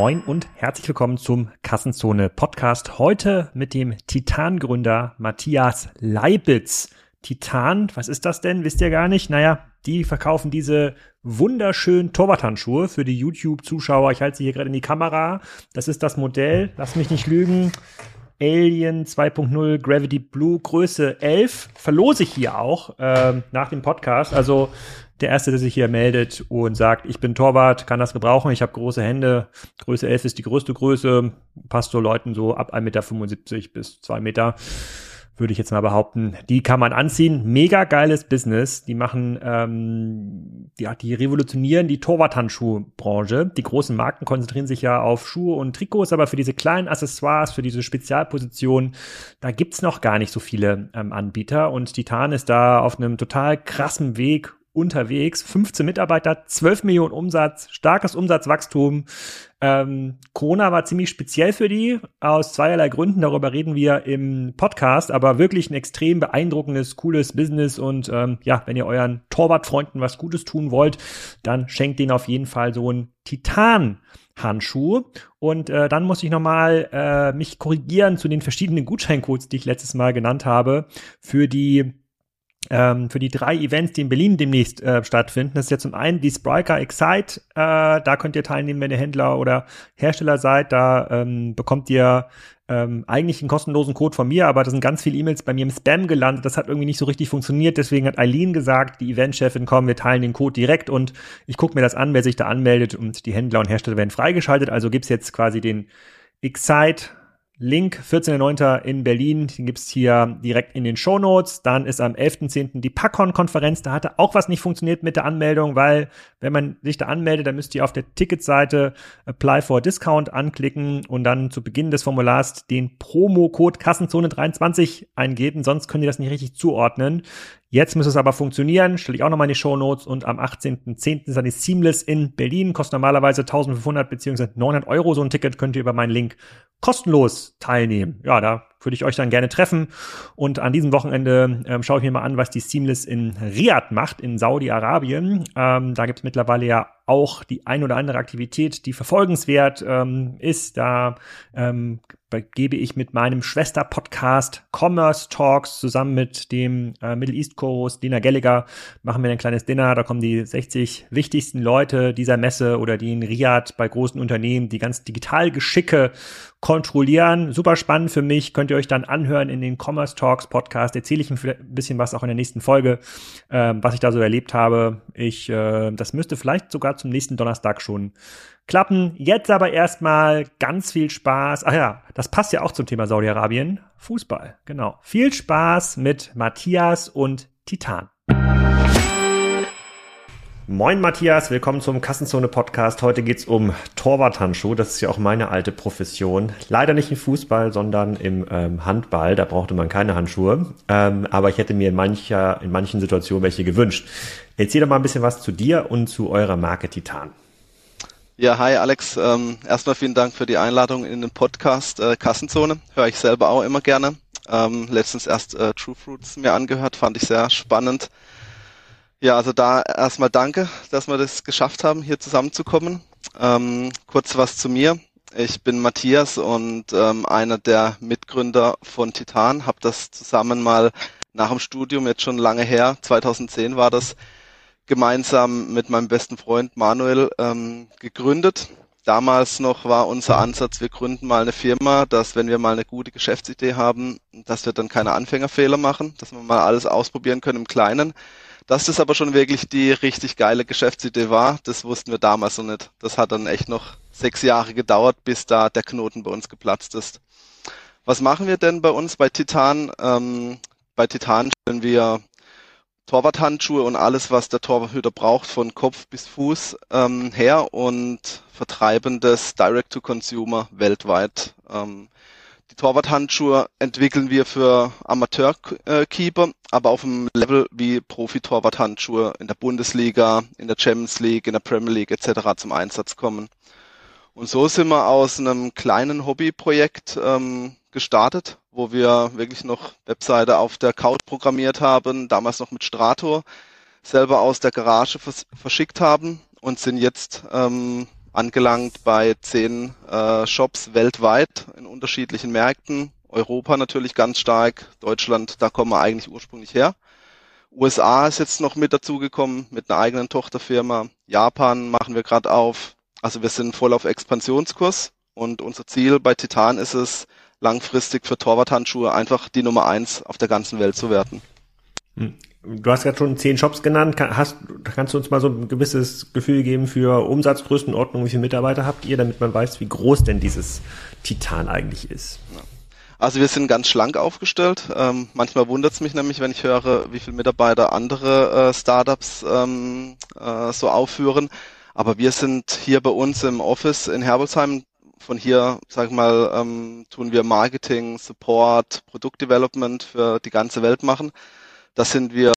Moin und herzlich willkommen zum Kassenzone Podcast. Heute mit dem Titan-Gründer Matthias Leibitz. Titan, was ist das denn? Wisst ihr gar nicht? Naja, die verkaufen diese wunderschönen Torwarthandschuhe für die YouTube-Zuschauer. Ich halte sie hier gerade in die Kamera. Das ist das Modell. Lass mich nicht lügen. Alien 2.0 Gravity Blue Größe 11 verlose ich hier auch ähm, nach dem Podcast. Also der Erste, der sich hier meldet und sagt, ich bin Torwart, kann das gebrauchen, ich habe große Hände, Größe 11 ist die größte Größe, passt so Leuten so ab 1,75 Meter bis 2 Meter würde ich jetzt mal behaupten. Die kann man anziehen. Mega geiles Business. Die machen, ähm, ja, die revolutionieren die Torwarthandschuhbranche. Die großen Marken konzentrieren sich ja auf Schuhe und Trikots, aber für diese kleinen Accessoires, für diese Spezialpositionen, da gibt's noch gar nicht so viele ähm, Anbieter. Und Titan ist da auf einem total krassen Weg unterwegs. 15 Mitarbeiter, 12 Millionen Umsatz, starkes Umsatzwachstum. Ähm, Corona war ziemlich speziell für die, aus zweierlei Gründen. Darüber reden wir im Podcast, aber wirklich ein extrem beeindruckendes, cooles Business. Und ähm, ja, wenn ihr euren Torwartfreunden was Gutes tun wollt, dann schenkt denen auf jeden Fall so ein Titan. Handschuh. Und äh, dann muss ich nochmal äh, mich korrigieren zu den verschiedenen Gutscheincodes, die ich letztes Mal genannt habe, für die ähm, für die drei Events, die in Berlin demnächst äh, stattfinden. Das ist ja zum einen die Spriker Excite, äh, da könnt ihr teilnehmen, wenn ihr Händler oder Hersteller seid. Da ähm, bekommt ihr ähm, eigentlich einen kostenlosen Code von mir, aber da sind ganz viele E-Mails bei mir im Spam gelandet. Das hat irgendwie nicht so richtig funktioniert. Deswegen hat Eileen gesagt, die Eventchefin, komm, wir teilen den Code direkt und ich gucke mir das an, wer sich da anmeldet und die Händler und Hersteller werden freigeschaltet. Also gibt's jetzt quasi den Excite Link 14.09. in Berlin, den gibt's hier direkt in den Show Notes. Dann ist am 11.10. die Packon-Konferenz. Da hatte auch was nicht funktioniert mit der Anmeldung, weil wenn man sich da anmeldet, dann müsst ihr auf der Ticketseite Apply for Discount anklicken und dann zu Beginn des Formulars den Promo-Code Kassenzone 23 eingeben, sonst könnt ihr das nicht richtig zuordnen. Jetzt müsste es aber funktionieren, stelle ich auch nochmal in die Show Notes und am 18.10. ist dann die Seamless in Berlin, kostet normalerweise 1500 bzw. 900 Euro so ein Ticket, könnt ihr über meinen Link kostenlos teilnehmen. Ja, da würde ich euch dann gerne treffen. Und an diesem Wochenende ähm, schaue ich mir mal an, was die Seamless in Riyadh macht, in Saudi-Arabien. Ähm, da gibt es mittlerweile ja auch die ein oder andere Aktivität, die verfolgenswert ähm, ist. Da ähm, gebe ich mit meinem Schwester-Podcast Commerce Talks zusammen mit dem äh, Middle East Co-Host Dina Gallagher machen wir ein kleines Dinner. Da kommen die 60 wichtigsten Leute dieser Messe oder die in Riyadh bei großen Unternehmen, die ganz digital Geschicke kontrollieren. Super spannend für mich. Könnt ihr euch dann anhören in den Commerce Talks Podcast. Erzähle ich ein bisschen was auch in der nächsten Folge, äh, was ich da so erlebt habe. Ich, äh, das müsste vielleicht sogar zum nächsten Donnerstag schon klappen. Jetzt aber erstmal ganz viel Spaß. Ach ja, das passt ja auch zum Thema Saudi-Arabien. Fußball, genau. Viel Spaß mit Matthias und Titan. Moin Matthias, willkommen zum Kassenzone Podcast. Heute geht's um Torwarthandschuh. Das ist ja auch meine alte Profession. Leider nicht im Fußball, sondern im ähm, Handball. Da brauchte man keine Handschuhe. Ähm, aber ich hätte mir in, mancher, in manchen Situationen welche gewünscht. Erzähl doch mal ein bisschen was zu dir und zu eurer Marke Titan. Ja, hi Alex. Ähm, erstmal vielen Dank für die Einladung in den Podcast äh, Kassenzone. Höre ich selber auch immer gerne. Ähm, letztens erst äh, True Fruits mir angehört, fand ich sehr spannend ja, also da erstmal danke, dass wir das geschafft haben, hier zusammenzukommen. Ähm, kurz was zu mir. Ich bin Matthias und ähm, einer der Mitgründer von Titan. Hab das zusammen mal nach dem Studium, jetzt schon lange her, 2010 war das, gemeinsam mit meinem besten Freund Manuel ähm, gegründet. Damals noch war unser Ansatz, wir gründen mal eine Firma, dass wenn wir mal eine gute Geschäftsidee haben, dass wir dann keine Anfängerfehler machen, dass wir mal alles ausprobieren können im Kleinen. Dass das aber schon wirklich die richtig geile Geschäftsidee war, das wussten wir damals noch nicht. Das hat dann echt noch sechs Jahre gedauert, bis da der Knoten bei uns geplatzt ist. Was machen wir denn bei uns bei Titan? Ähm, bei Titan stellen wir Torwarthandschuhe und alles, was der Torhüter braucht, von Kopf bis Fuß ähm, her und vertreiben das Direct to Consumer weltweit. Ähm, die Torwarthandschuhe entwickeln wir für Amateurkeeper, aber auf einem Level wie Profi-Torwarthandschuhe in der Bundesliga, in der Champions League, in der Premier League etc. zum Einsatz kommen. Und so sind wir aus einem kleinen Hobbyprojekt ähm, gestartet, wo wir wirklich noch Webseite auf der Couch programmiert haben, damals noch mit Strator, selber aus der Garage vers verschickt haben und sind jetzt ähm, angelangt bei zehn äh, Shops weltweit in unterschiedlichen Märkten. Europa natürlich ganz stark, Deutschland, da kommen wir eigentlich ursprünglich her. USA ist jetzt noch mit dazugekommen mit einer eigenen Tochterfirma. Japan machen wir gerade auf. Also wir sind voll auf Expansionskurs und unser Ziel bei Titan ist es, langfristig für Torwarthandschuhe einfach die Nummer eins auf der ganzen Welt zu werden. Du hast gerade schon zehn Shops genannt. hast, kannst du uns mal so ein gewisses Gefühl geben für Umsatzgrößenordnung? Wie viele Mitarbeiter habt ihr, damit man weiß, wie groß denn dieses Titan eigentlich ist? Also wir sind ganz schlank aufgestellt. Ähm, manchmal wundert es mich nämlich, wenn ich höre, wie viele Mitarbeiter andere äh, Startups ähm, äh, so aufführen. Aber wir sind hier bei uns im Office in Herbolzheim. Von hier, sag ich mal, ähm, tun wir Marketing, Support, Produktdevelopment für die ganze Welt machen. Das sind wir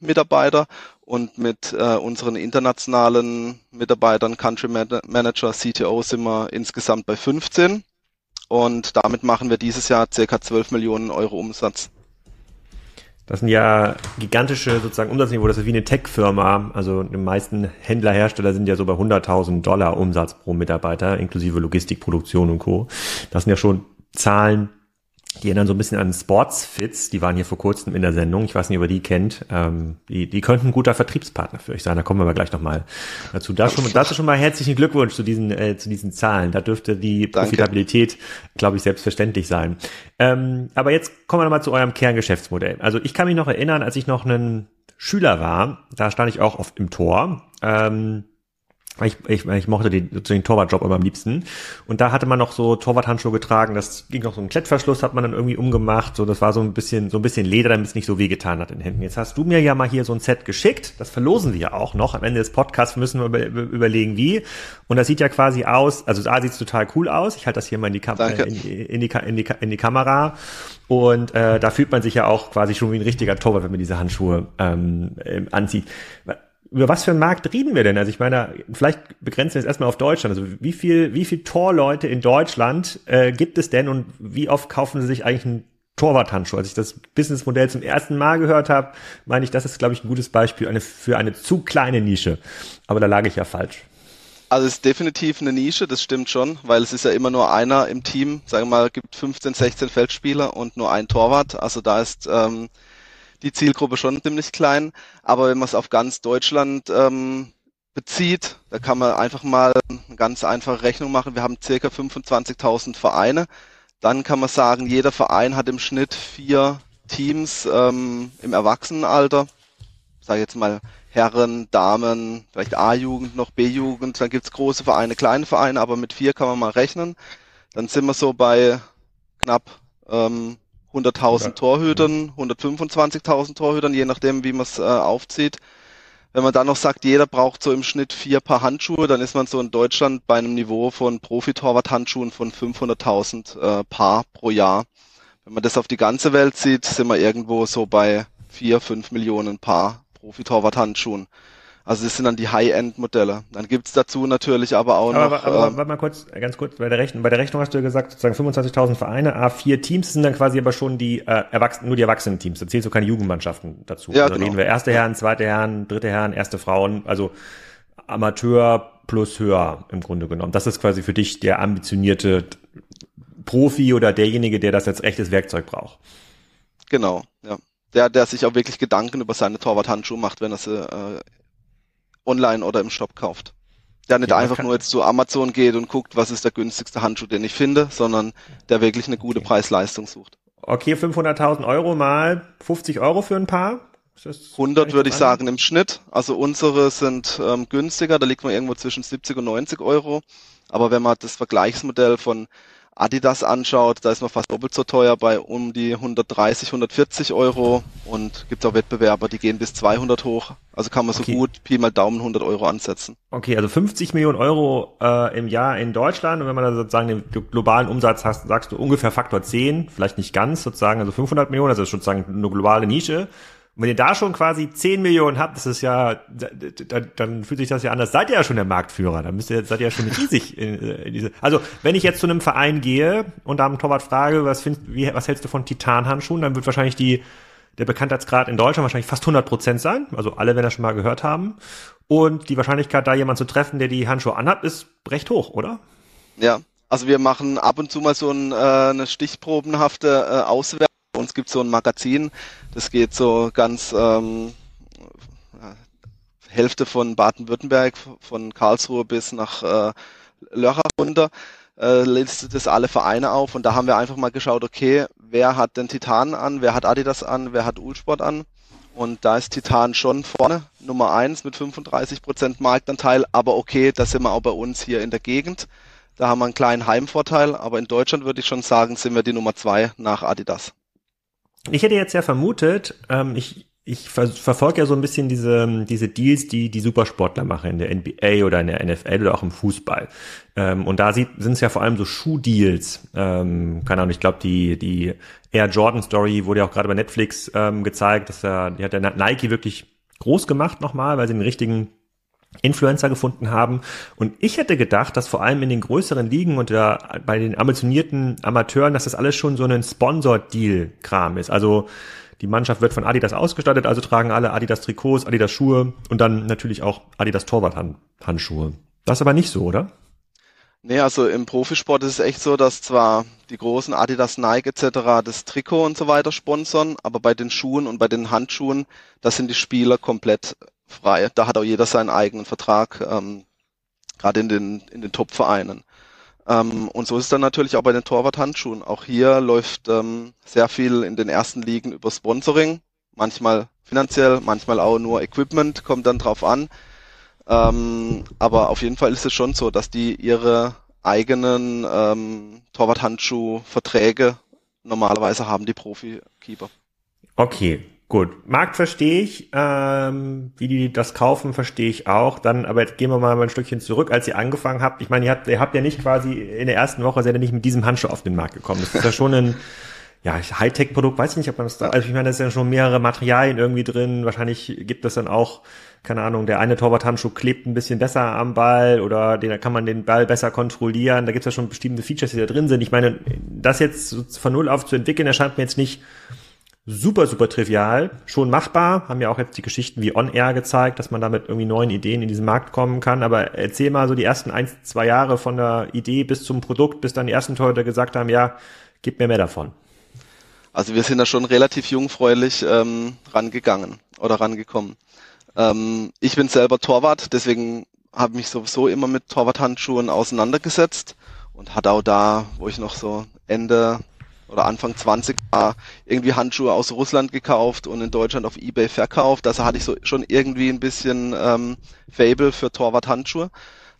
Mitarbeiter und mit äh, unseren internationalen Mitarbeitern, Country Manager, CTO sind wir insgesamt bei 15 und damit machen wir dieses Jahr circa 12 Millionen Euro Umsatz. Das sind ja gigantische sozusagen Umsatzniveau. Das ist wie eine Tech-Firma. Also die meisten Händler, Hersteller sind ja so bei 100.000 Dollar Umsatz pro Mitarbeiter, inklusive Logistikproduktion und Co. Das sind ja schon Zahlen, die erinnern so ein bisschen an Sportsfits, die waren hier vor kurzem in der Sendung, ich weiß nicht, ob ihr die kennt, ähm, die, die könnten ein guter Vertriebspartner für euch sein, da kommen wir aber gleich nochmal dazu. Da schon, dazu schon mal herzlichen Glückwunsch zu diesen, äh, zu diesen Zahlen, da dürfte die Danke. Profitabilität, glaube ich, selbstverständlich sein. Ähm, aber jetzt kommen wir nochmal zu eurem Kerngeschäftsmodell. Also ich kann mich noch erinnern, als ich noch ein Schüler war, da stand ich auch oft im Tor, ähm, ich, ich, ich mochte den, den Torwartjob immer am liebsten. Und da hatte man noch so Torwarthandschuhe getragen, das ging noch so ein Klettverschluss, hat man dann irgendwie umgemacht. So, das war so ein bisschen, so ein bisschen Leder, damit es nicht so weh getan hat in den Händen. Jetzt hast du mir ja mal hier so ein Set geschickt. Das verlosen wir ja auch noch. Am Ende des Podcasts müssen wir über, überlegen, wie. Und das sieht ja quasi aus, also da sieht es total cool aus. Ich halte das hier mal in die, Kam äh, in, in, die, in, die, in die Kamera. Und äh, da fühlt man sich ja auch quasi schon wie ein richtiger Torwart, wenn man diese Handschuhe ähm, anzieht über was für einen Markt reden wir denn? Also ich meine, vielleicht begrenzen wir es erstmal auf Deutschland. Also wie viel, wie viel Torleute in Deutschland äh, gibt es denn und wie oft kaufen sie sich eigentlich einen Torwarthandschuh? Als ich das Businessmodell zum ersten Mal gehört habe, meine ich, das ist, glaube ich, ein gutes Beispiel eine, für eine zu kleine Nische. Aber da lag ich ja falsch. Also es ist definitiv eine Nische, das stimmt schon, weil es ist ja immer nur einer im Team, sagen wir mal, gibt 15, 16 Feldspieler und nur ein Torwart. Also da ist ähm, die Zielgruppe schon ziemlich klein. Aber wenn man es auf ganz Deutschland ähm, bezieht, da kann man einfach mal eine ganz einfache Rechnung machen. Wir haben circa 25.000 Vereine. Dann kann man sagen, jeder Verein hat im Schnitt vier Teams ähm, im Erwachsenenalter. Sage jetzt mal Herren, Damen, vielleicht A-Jugend, noch B-Jugend. Dann gibt's große Vereine, kleine Vereine, aber mit vier kann man mal rechnen. Dann sind wir so bei knapp ähm, 100.000 Torhütern, 125.000 Torhütern, je nachdem, wie man es äh, aufzieht. Wenn man dann noch sagt, jeder braucht so im Schnitt vier Paar Handschuhe, dann ist man so in Deutschland bei einem Niveau von Profi-Torwart-Handschuhen von 500.000 äh, Paar pro Jahr. Wenn man das auf die ganze Welt sieht, sind wir irgendwo so bei vier, fünf Millionen Paar Profi-Torwart-Handschuhen. Also das sind dann die High-End-Modelle. Dann gibt's dazu natürlich aber auch aber, noch. Aber, aber ähm, warte mal kurz, ganz kurz, bei der Rechnung, bei der Rechnung hast du ja gesagt, sozusagen 25.000 Vereine, A4 Teams sind dann quasi aber schon die äh, Erwachsenen, nur die Erwachsenen-Teams. Da zählst du keine Jugendmannschaften dazu. Ja, also genau. reden wir erste Herren, zweite Herren, dritte Herren, erste Frauen, also Amateur plus höher im Grunde genommen. Das ist quasi für dich der ambitionierte Profi oder derjenige, der das als echtes Werkzeug braucht. Genau, ja. Der, der sich auch wirklich Gedanken über seine Torwarthandschuhe macht, wenn er sie äh, online oder im Shop kauft. Der nicht ja, einfach nur jetzt zu Amazon geht und guckt, was ist der günstigste Handschuh, den ich finde, sondern der wirklich eine gute okay. Preis-Leistung sucht. Okay, 500.000 Euro mal 50 Euro für ein Paar? 100 würde ich sagen im Schnitt. Also unsere sind ähm, günstiger, da liegt man irgendwo zwischen 70 und 90 Euro. Aber wenn man das Vergleichsmodell von Adidas anschaut, da ist man fast doppelt so teuer bei um die 130, 140 Euro und gibt auch Wettbewerber, die gehen bis 200 hoch. Also kann man okay. so gut Pi mal Daumen 100 Euro ansetzen. Okay, also 50 Millionen Euro äh, im Jahr in Deutschland und wenn man dann sozusagen den globalen Umsatz hast, sagst du ungefähr Faktor 10, vielleicht nicht ganz sozusagen, also 500 Millionen, also sozusagen eine globale Nische. Und wenn ihr da schon quasi 10 Millionen habt, das ist ja, dann, dann fühlt sich das ja anders. Seid ihr ja schon der Marktführer. Dann müsst ihr, seid ihr ja schon riesig in, in diese. Also, wenn ich jetzt zu einem Verein gehe und da am Torwart frage, was findest, wie, was hältst du von Titanhandschuhen, dann wird wahrscheinlich die, der Bekanntheitsgrad in Deutschland wahrscheinlich fast 100 Prozent sein. Also alle, wenn das schon mal gehört haben. Und die Wahrscheinlichkeit, da jemand zu treffen, der die Handschuhe anhat, ist recht hoch, oder? Ja, also wir machen ab und zu mal so ein, äh, eine stichprobenhafte äh, Auswertung. Uns gibt so ein Magazin, das geht so ganz ähm, Hälfte von Baden-Württemberg, von Karlsruhe bis nach äh, Lörrach runter, äh, listet das alle Vereine auf und da haben wir einfach mal geschaut, okay, wer hat den Titan an, wer hat Adidas an, wer hat Ulsport an und da ist Titan schon vorne, Nummer eins mit 35 Prozent Marktanteil, aber okay, da sind wir auch bei uns hier in der Gegend. Da haben wir einen kleinen Heimvorteil, aber in Deutschland würde ich schon sagen, sind wir die Nummer zwei nach Adidas. Ich hätte jetzt ja vermutet, ähm, ich ich ver verfolge ja so ein bisschen diese, diese Deals, die die Supersportler machen in der NBA oder in der NFL oder auch im Fußball. Ähm, und da sind es ja vor allem so Schuhdeals. Ähm, keine Ahnung, ich glaube, die, die Air Jordan Story wurde ja auch gerade bei Netflix ähm, gezeigt. Dass er, die hat der Nike wirklich groß gemacht nochmal, weil sie den richtigen Influencer gefunden haben. Und ich hätte gedacht, dass vor allem in den größeren Ligen und bei den ambitionierten Amateuren, dass das alles schon so ein Sponsor-Deal-Kram ist. Also die Mannschaft wird von Adidas ausgestattet, also tragen alle Adidas Trikots, Adidas Schuhe und dann natürlich auch Adidas Torwart-Handschuhe. Das ist aber nicht so, oder? Nee, also im Profisport ist es echt so, dass zwar die großen Adidas, Nike etc. das Trikot und so weiter sponsern, aber bei den Schuhen und bei den Handschuhen, da sind die Spieler komplett frei. Da hat auch jeder seinen eigenen Vertrag, ähm, gerade in den, in den Top-Vereinen. Ähm, und so ist es dann natürlich auch bei den Torwart-Handschuhen. Auch hier läuft ähm, sehr viel in den ersten Ligen über Sponsoring, manchmal finanziell, manchmal auch nur Equipment, kommt dann drauf an. Ähm, aber auf jeden Fall ist es schon so, dass die ihre eigenen ähm, Torwart-Handschuh-Verträge normalerweise haben, die Profi-Keeper. Okay, Gut, Markt verstehe ich, ähm, wie die das kaufen, verstehe ich auch. Dann, aber jetzt gehen wir mal ein Stückchen zurück, als ihr angefangen habt. Ich meine, ihr habt, ihr habt ja nicht quasi in der ersten Woche seid ihr nicht mit diesem Handschuh auf den Markt gekommen. Das ist ja schon ein ja, Hightech-Produkt, weiß ich nicht, ob man das da, also ich meine, da ist ja schon mehrere Materialien irgendwie drin. Wahrscheinlich gibt es dann auch, keine Ahnung, der eine Torwart-Handschuh klebt ein bisschen besser am Ball oder den, da kann man den Ball besser kontrollieren. Da gibt es ja schon bestimmte Features, die da drin sind. Ich meine, das jetzt von Null auf zu entwickeln, erscheint mir jetzt nicht super, super trivial, schon machbar. Haben ja auch jetzt die Geschichten wie On Air gezeigt, dass man damit irgendwie neuen Ideen in diesen Markt kommen kann. Aber erzähl mal so die ersten ein, zwei Jahre von der Idee bis zum Produkt, bis dann die ersten Torhüter gesagt haben, ja, gib mir mehr davon. Also wir sind da schon relativ jungfräulich ähm, rangegangen oder rangekommen. Ähm, ich bin selber Torwart, deswegen habe mich sowieso immer mit Torwarthandschuhen auseinandergesetzt und hatte auch da, wo ich noch so Ende oder Anfang 20 war, irgendwie Handschuhe aus Russland gekauft und in Deutschland auf Ebay verkauft. Also hatte ich so schon irgendwie ein bisschen ähm, Fable für Torwart-Handschuhe.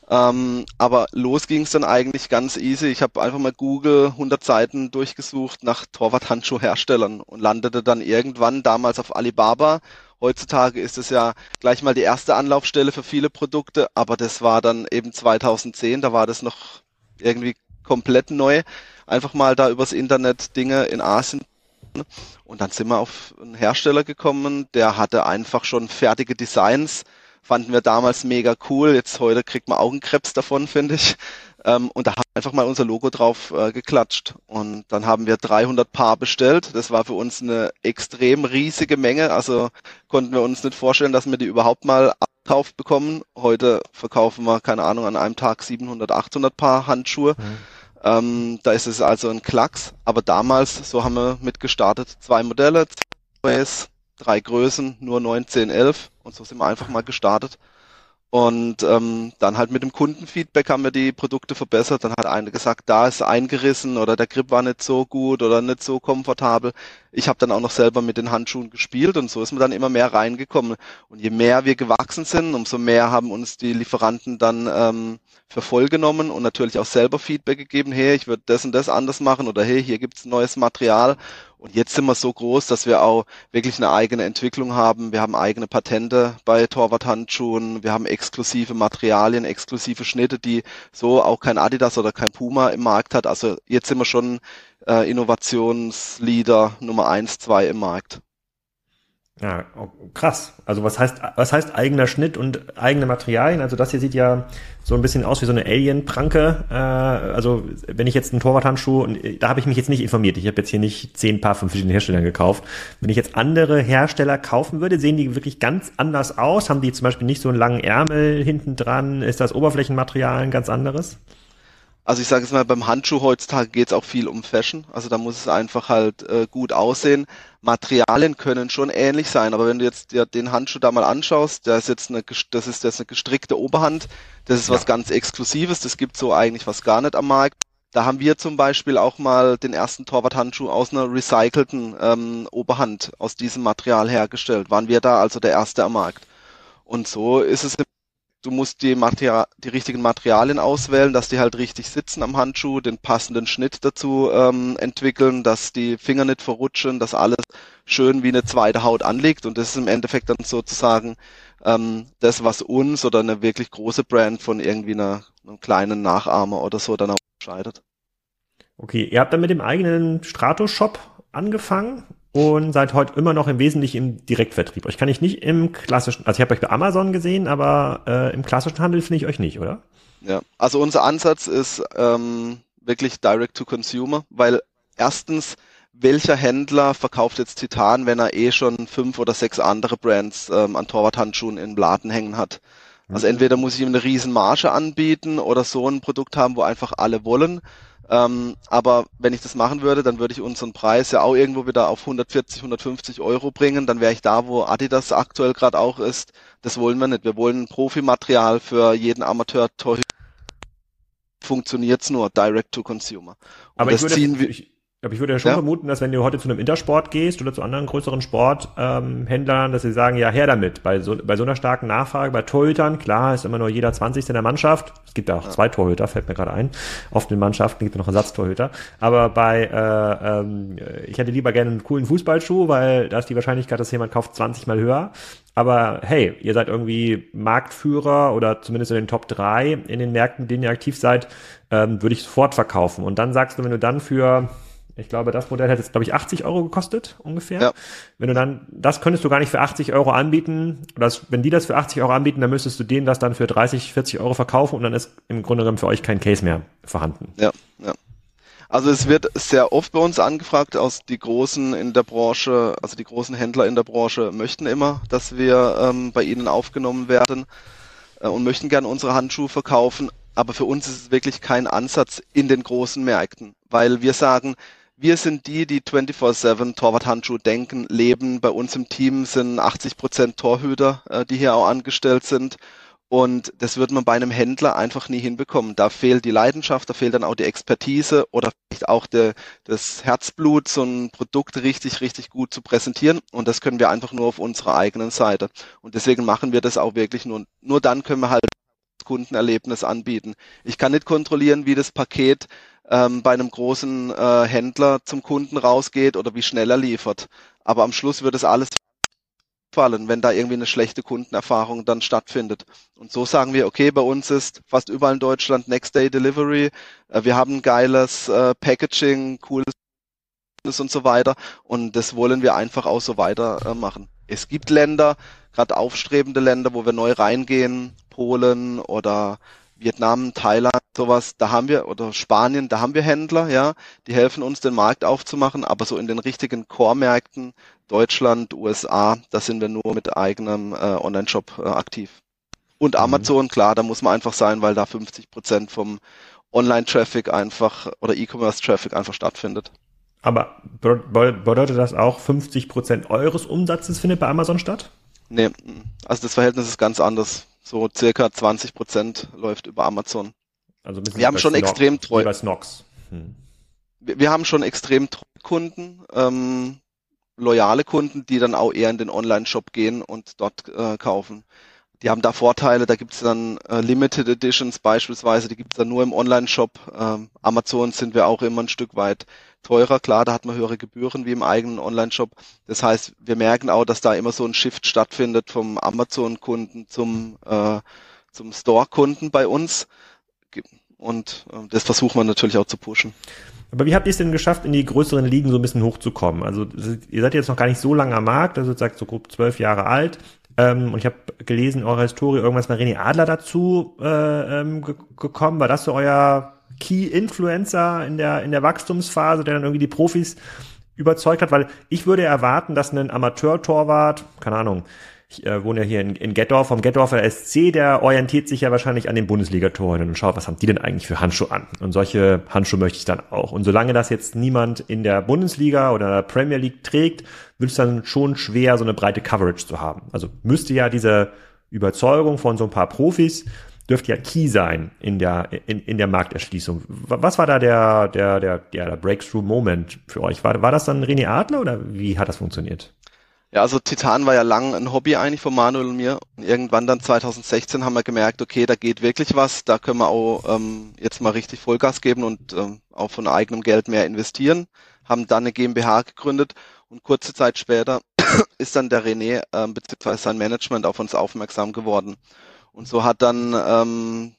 Ähm, aber los ging es dann eigentlich ganz easy. Ich habe einfach mal Google 100 Seiten durchgesucht nach Torwart-Handschuhherstellern und landete dann irgendwann damals auf Alibaba. Heutzutage ist es ja gleich mal die erste Anlaufstelle für viele Produkte, aber das war dann eben 2010, da war das noch irgendwie komplett neu einfach mal da übers Internet Dinge in Asien und dann sind wir auf einen Hersteller gekommen, der hatte einfach schon fertige Designs, fanden wir damals mega cool. Jetzt heute kriegt man Augenkrebs davon, finde ich. Ähm, und da haben wir einfach mal unser Logo drauf äh, geklatscht. Und dann haben wir 300 Paar bestellt. Das war für uns eine extrem riesige Menge. Also konnten wir uns nicht vorstellen, dass wir die überhaupt mal abkauft bekommen. Heute verkaufen wir, keine Ahnung, an einem Tag 700, 800 Paar Handschuhe. Mhm. Ähm, da ist es also ein Klacks, aber damals, so haben wir mit gestartet, zwei Modelle, zwei drei Größen, nur 9, 10, 11 und so sind wir einfach mal gestartet. Und ähm, dann halt mit dem Kundenfeedback haben wir die Produkte verbessert. Dann hat einer gesagt, da ist eingerissen oder der Grip war nicht so gut oder nicht so komfortabel. Ich habe dann auch noch selber mit den Handschuhen gespielt und so ist man dann immer mehr reingekommen. Und je mehr wir gewachsen sind, umso mehr haben uns die Lieferanten dann ähm, für voll genommen und natürlich auch selber Feedback gegeben, hey, ich würde das und das anders machen oder hey, hier gibt's neues Material. Und jetzt sind wir so groß, dass wir auch wirklich eine eigene Entwicklung haben. Wir haben eigene Patente bei Torwarthandschuhen. Wir haben exklusive Materialien, exklusive Schnitte, die so auch kein Adidas oder kein Puma im Markt hat. Also jetzt sind wir schon äh, Innovationsleader Nummer eins, zwei im Markt. Ja, oh, krass. Also was heißt, was heißt eigener Schnitt und eigene Materialien? Also das hier sieht ja so ein bisschen aus wie so eine Alien-Pranke. Äh, also wenn ich jetzt einen Torwarthandschuh, und da habe ich mich jetzt nicht informiert, ich habe jetzt hier nicht zehn Paar von verschiedenen Herstellern gekauft. Wenn ich jetzt andere Hersteller kaufen würde, sehen die wirklich ganz anders aus? Haben die zum Beispiel nicht so einen langen Ärmel hinten dran? Ist das Oberflächenmaterial ein ganz anderes? Also ich sage jetzt mal, beim Handschuh heutzutage geht es auch viel um Fashion. Also da muss es einfach halt äh, gut aussehen. Materialien können schon ähnlich sein, aber wenn du jetzt dir den Handschuh da mal anschaust, der ist jetzt eine, das ist jetzt eine gestrickte Oberhand, das ist ja. was ganz Exklusives, das gibt so eigentlich was gar nicht am Markt. Da haben wir zum Beispiel auch mal den ersten Torwarthandschuh aus einer recycelten ähm, Oberhand aus diesem Material hergestellt. Waren wir da also der erste am Markt. Und so ist es du musst die, Material, die richtigen Materialien auswählen, dass die halt richtig sitzen am Handschuh, den passenden Schnitt dazu ähm, entwickeln, dass die Finger nicht verrutschen, dass alles schön wie eine zweite Haut anliegt und das ist im Endeffekt dann sozusagen ähm, das, was uns oder eine wirklich große Brand von irgendwie einer, einem kleinen Nachahmer oder so dann auch entscheidet. Okay, ihr habt dann mit dem eigenen Strato-Shop angefangen und seid heute immer noch im Wesentlichen im Direktvertrieb. Euch kann ich nicht im klassischen, also ich habe euch bei Amazon gesehen, aber äh, im klassischen Handel finde ich euch nicht, oder? Ja, also unser Ansatz ist ähm, wirklich Direct to Consumer, weil erstens, welcher Händler verkauft jetzt Titan, wenn er eh schon fünf oder sechs andere Brands ähm, an Torwarthandschuhen in Laden hängen hat? Also mhm. entweder muss ich ihm eine riesen Marge anbieten oder so ein Produkt haben, wo einfach alle wollen. Ähm, aber wenn ich das machen würde, dann würde ich unseren Preis ja auch irgendwo wieder auf 140, 150 Euro bringen. Dann wäre ich da, wo Adidas aktuell gerade auch ist. Das wollen wir nicht. Wir wollen Profimaterial für jeden Amateur. Funktioniert's nur Direct to Consumer. Und aber das ich würde, ziehen wir. Ich, aber ich würde ja schon ja. vermuten, dass wenn du heute zu einem Intersport gehst oder zu anderen größeren Sporthändlern, ähm, dass sie sagen, ja, her damit. Bei so, bei so einer starken Nachfrage, bei Torhütern, klar, ist immer nur jeder 20. in der Mannschaft. Es gibt ja auch ja. zwei Torhüter, fällt mir gerade ein. Auf den Mannschaften gibt es noch Ersatztorhüter. Aber bei, äh, ähm, ich hätte lieber gerne einen coolen Fußballschuh, weil da ist die Wahrscheinlichkeit, dass jemand kauft, 20 mal höher. Aber hey, ihr seid irgendwie Marktführer oder zumindest in den Top 3 in den Märkten, in denen ihr aktiv seid, ähm, würde ich sofort verkaufen. Und dann sagst du, wenn du dann für ich glaube, das Modell hätte jetzt, glaube ich, 80 Euro gekostet, ungefähr. Ja. Wenn du dann, das könntest du gar nicht für 80 Euro anbieten. Oder das, wenn die das für 80 Euro anbieten, dann müsstest du denen das dann für 30, 40 Euro verkaufen und dann ist im Grunde genommen für euch kein Case mehr vorhanden. Ja, ja. Also es wird sehr oft bei uns angefragt, aus die Großen in der Branche, also die großen Händler in der Branche möchten immer, dass wir ähm, bei ihnen aufgenommen werden äh, und möchten gerne unsere Handschuhe verkaufen. Aber für uns ist es wirklich kein Ansatz in den großen Märkten, weil wir sagen, wir sind die, die 24-7 Torwart-Handschuh denken, leben. Bei uns im Team sind 80 Prozent Torhüter, äh, die hier auch angestellt sind. Und das wird man bei einem Händler einfach nie hinbekommen. Da fehlt die Leidenschaft, da fehlt dann auch die Expertise oder vielleicht auch der, das Herzblut, so ein Produkt richtig, richtig gut zu präsentieren. Und das können wir einfach nur auf unserer eigenen Seite. Und deswegen machen wir das auch wirklich nur. Nur dann können wir halt Kundenerlebnis anbieten. Ich kann nicht kontrollieren, wie das Paket ähm, bei einem großen äh, Händler zum Kunden rausgeht oder wie schnell er liefert. Aber am Schluss wird es alles fallen, wenn da irgendwie eine schlechte Kundenerfahrung dann stattfindet. Und so sagen wir, okay, bei uns ist fast überall in Deutschland Next Day Delivery. Äh, wir haben geiles äh, Packaging, cooles und so weiter. Und das wollen wir einfach auch so weitermachen. Äh, es gibt Länder, gerade aufstrebende Länder, wo wir neu reingehen, Polen oder Vietnam, Thailand, sowas, da haben wir, oder Spanien, da haben wir Händler, ja, die helfen uns, den Markt aufzumachen, aber so in den richtigen Core-Märkten, Deutschland, USA, da sind wir nur mit eigenem äh, Online-Shop äh, aktiv. Und mhm. Amazon, mhm. klar, da muss man einfach sein, weil da 50 Prozent vom Online-Traffic einfach oder E-Commerce-Traffic einfach stattfindet. Aber bedeutet das auch 50 Prozent eures Umsatzes findet bei Amazon statt? Nee, also das Verhältnis ist ganz anders so circa 20 Prozent läuft über Amazon. Also wir haben schon extrem treu. Hm. Wir, wir, haben schon extrem treue Kunden, ähm, loyale Kunden, die dann auch eher in den Online-Shop gehen und dort äh, kaufen. Die haben da Vorteile, da gibt's dann äh, Limited Editions beispielsweise, die gibt's dann nur im Online-Shop. Ähm, Amazon sind wir auch immer ein Stück weit teurer. Klar, da hat man höhere Gebühren wie im eigenen Online-Shop. Das heißt, wir merken auch, dass da immer so ein Shift stattfindet vom Amazon-Kunden zum, äh, zum Store-Kunden bei uns. Und äh, das versuchen wir natürlich auch zu pushen. Aber wie habt ihr es denn geschafft, in die größeren Ligen so ein bisschen hochzukommen? Also ihr seid jetzt noch gar nicht so lange am Markt, also sagt so grob zwölf Jahre alt. Ähm, und ich habe gelesen in eurer Historie irgendwas bei René Adler dazu äh, ähm, gekommen. War das so euer Key-Influencer in der, in der Wachstumsphase, der dann irgendwie die Profis überzeugt hat? Weil ich würde erwarten, dass ein Amateur-Torwart, keine Ahnung, ich äh, wohne ja hier in, in Gettorf, vom Gettorfer SC, der orientiert sich ja wahrscheinlich an den Bundesligatoren und schaut, was haben die denn eigentlich für Handschuhe an? Und solche Handschuhe möchte ich dann auch. Und solange das jetzt niemand in der Bundesliga oder der Premier League trägt, wird es dann schon schwer, so eine breite Coverage zu haben. Also müsste ja diese Überzeugung von so ein paar Profis dürfte ja key sein in der, in, in der Markterschließung. Was war da der, der, der, der, Breakthrough-Moment für euch? War, war das dann René Adler oder wie hat das funktioniert? Ja, also Titan war ja lang ein Hobby eigentlich von Manuel und mir. Und irgendwann dann 2016 haben wir gemerkt, okay, da geht wirklich was, da können wir auch ähm, jetzt mal richtig Vollgas geben und ähm, auch von eigenem Geld mehr investieren. Haben dann eine GmbH gegründet und kurze Zeit später ist dann der René ähm, beziehungsweise sein Management auf uns aufmerksam geworden. Und so hat dann ähm,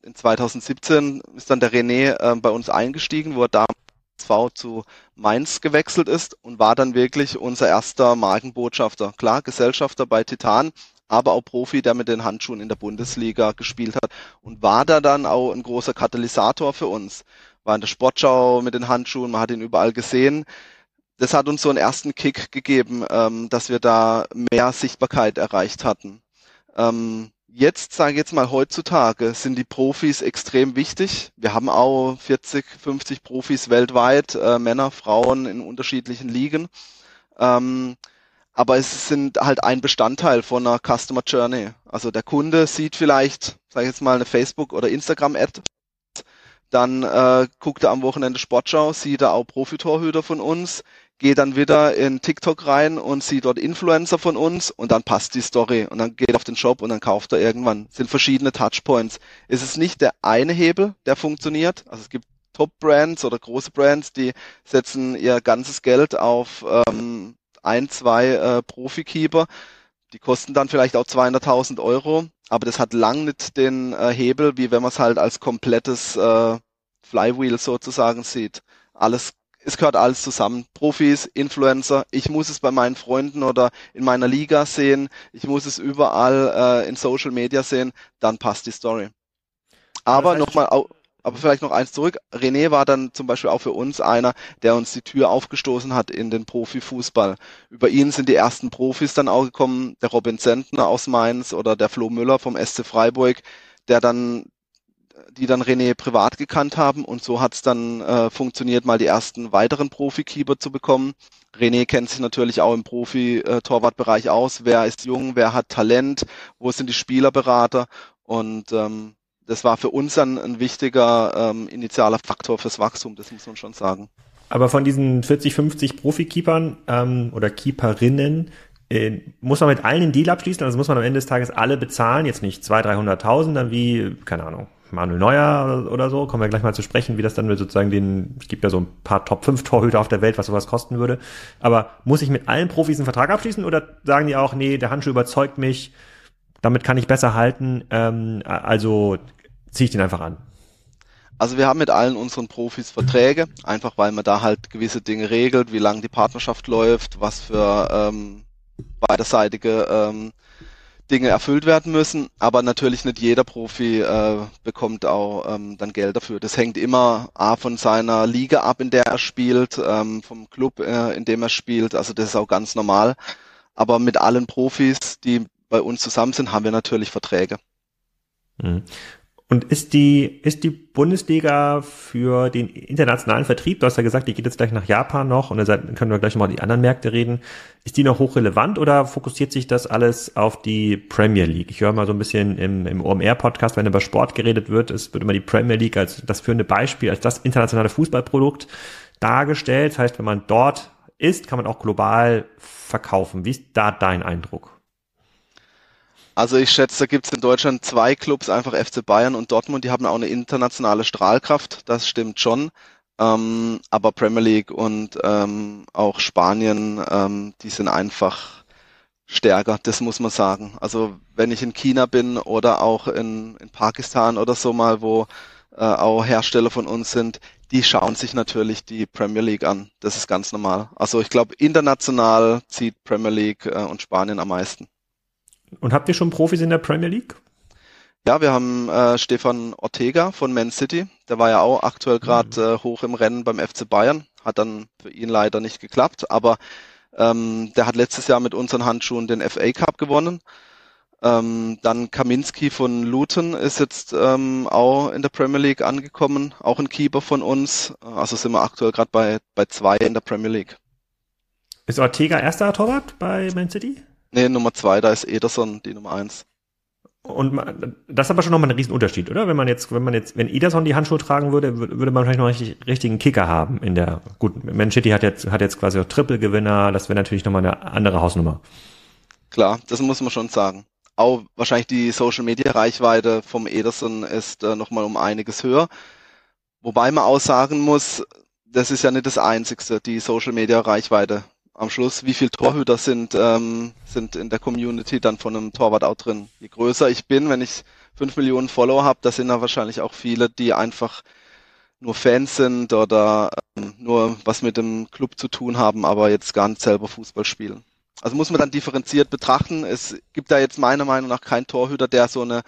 in 2017 ist dann der René äh, bei uns eingestiegen, wo er damals SV zu Mainz gewechselt ist und war dann wirklich unser erster Markenbotschafter. Klar, Gesellschafter bei Titan, aber auch Profi, der mit den Handschuhen in der Bundesliga gespielt hat und war da dann auch ein großer Katalysator für uns. War in der Sportschau mit den Handschuhen, man hat ihn überall gesehen. Das hat uns so einen ersten Kick gegeben, ähm, dass wir da mehr Sichtbarkeit erreicht hatten. Ähm, jetzt, sage ich jetzt mal heutzutage, sind die Profis extrem wichtig. Wir haben auch 40, 50 Profis weltweit, äh, Männer, Frauen in unterschiedlichen Ligen. Ähm, aber es sind halt ein Bestandteil von einer Customer Journey. Also der Kunde sieht vielleicht, sage ich jetzt mal, eine Facebook- oder Instagram-Ad, dann äh, guckt er am Wochenende Sportschau, sieht er auch Profitorhüter von uns, gehe dann wieder in TikTok rein und sehe dort Influencer von uns und dann passt die Story und dann geht auf den Shop und dann kauft er irgendwann. Es sind verschiedene Touchpoints. Es ist nicht der eine Hebel, der funktioniert. Also es gibt Top-Brands oder große Brands, die setzen ihr ganzes Geld auf ähm, ein, zwei äh, Profi-Keeper. Die kosten dann vielleicht auch 200.000 Euro, aber das hat lang nicht den äh, Hebel, wie wenn man es halt als komplettes äh, Flywheel sozusagen sieht. Alles es gehört alles zusammen. Profis, Influencer, ich muss es bei meinen Freunden oder in meiner Liga sehen, ich muss es überall äh, in Social Media sehen, dann passt die Story. Aber nochmal, aber vielleicht noch eins zurück. René war dann zum Beispiel auch für uns einer, der uns die Tür aufgestoßen hat in den Profifußball. Über ihn sind die ersten Profis dann auch gekommen, der Robin Zentner aus Mainz oder der Flo Müller vom SC Freiburg, der dann die dann René privat gekannt haben. Und so hat es dann äh, funktioniert, mal die ersten weiteren Profi-Keeper zu bekommen. René kennt sich natürlich auch im Profi-Torwartbereich aus. Wer ist jung, wer hat Talent, wo sind die Spielerberater? Und ähm, das war für uns dann ein wichtiger ähm, initialer Faktor fürs Wachstum, das muss man schon sagen. Aber von diesen 40, 50 Profi-Keepern ähm, oder Keeperinnen, äh, muss man mit allen den Deal abschließen, also muss man am Ende des Tages alle bezahlen, jetzt nicht 200.000, 300.000, dann wie, keine Ahnung, Manuel Neuer oder, so, kommen wir gleich mal zu sprechen, wie das dann sozusagen den, es gibt ja so ein paar Top 5 Torhüter auf der Welt, was sowas kosten würde. Aber muss ich mit allen Profis einen Vertrag abschließen oder sagen die auch, nee, der Handschuh überzeugt mich, damit kann ich besser halten, ähm, also ziehe ich den einfach an? Also wir haben mit allen unseren Profis Verträge, einfach weil man da halt gewisse Dinge regelt, wie lange die Partnerschaft läuft, was für ähm, beiderseitige ähm, Dinge erfüllt werden müssen, aber natürlich nicht jeder Profi äh, bekommt auch ähm, dann Geld dafür. Das hängt immer A von seiner Liga ab, in der er spielt, ähm, vom Club, äh, in dem er spielt. Also das ist auch ganz normal. Aber mit allen Profis, die bei uns zusammen sind, haben wir natürlich Verträge. Mhm. Und ist die, ist die Bundesliga für den internationalen Vertrieb, du hast ja gesagt, die geht jetzt gleich nach Japan noch und dann können wir gleich nochmal die anderen Märkte reden. Ist die noch hochrelevant oder fokussiert sich das alles auf die Premier League? Ich höre mal so ein bisschen im, im OMR-Podcast, wenn über Sport geredet wird, es wird immer die Premier League als das führende Beispiel, als das internationale Fußballprodukt dargestellt. Das heißt, wenn man dort ist, kann man auch global verkaufen. Wie ist da dein Eindruck? Also ich schätze, da gibt es in Deutschland zwei Clubs, einfach FC Bayern und Dortmund, die haben auch eine internationale Strahlkraft, das stimmt schon. Ähm, aber Premier League und ähm, auch Spanien, ähm, die sind einfach stärker, das muss man sagen. Also wenn ich in China bin oder auch in, in Pakistan oder so mal, wo äh, auch Hersteller von uns sind, die schauen sich natürlich die Premier League an. Das ist ganz normal. Also ich glaube, international zieht Premier League äh, und Spanien am meisten. Und habt ihr schon Profis in der Premier League? Ja, wir haben äh, Stefan Ortega von Man City. Der war ja auch aktuell gerade mhm. äh, hoch im Rennen beim FC Bayern. Hat dann für ihn leider nicht geklappt, aber ähm, der hat letztes Jahr mit unseren Handschuhen den FA Cup gewonnen. Ähm, dann Kaminski von Luton ist jetzt ähm, auch in der Premier League angekommen, auch ein Keeper von uns. Also sind wir aktuell gerade bei, bei zwei in der Premier League. Ist Ortega erster Torwart bei Man City? Nee, Nummer zwei, da ist Ederson die Nummer eins. Und man, das ist aber schon nochmal ein Riesenunterschied, oder? Wenn man jetzt, wenn man jetzt, wenn Ederson die Handschuhe tragen würde, würde man wahrscheinlich noch einen richtig, richtigen Kicker haben in der, gut, Man City hat jetzt, hat jetzt quasi auch Triple-Gewinner, das wäre natürlich nochmal eine andere Hausnummer. Klar, das muss man schon sagen auch wahrscheinlich die Social Media Reichweite vom Ederson ist äh, nochmal um einiges höher. Wobei man auch sagen muss, das ist ja nicht das einzigste, die Social Media Reichweite. Am Schluss, wie viel Torhüter sind, ähm, sind in der Community dann von einem Torwart auch drin? Je größer ich bin, wenn ich fünf Millionen Follower habe, da sind da wahrscheinlich auch viele, die einfach nur Fans sind oder ähm, nur was mit dem Club zu tun haben, aber jetzt gar nicht selber Fußball spielen. Also muss man dann differenziert betrachten. Es gibt da jetzt meiner Meinung nach keinen Torhüter, der so eine,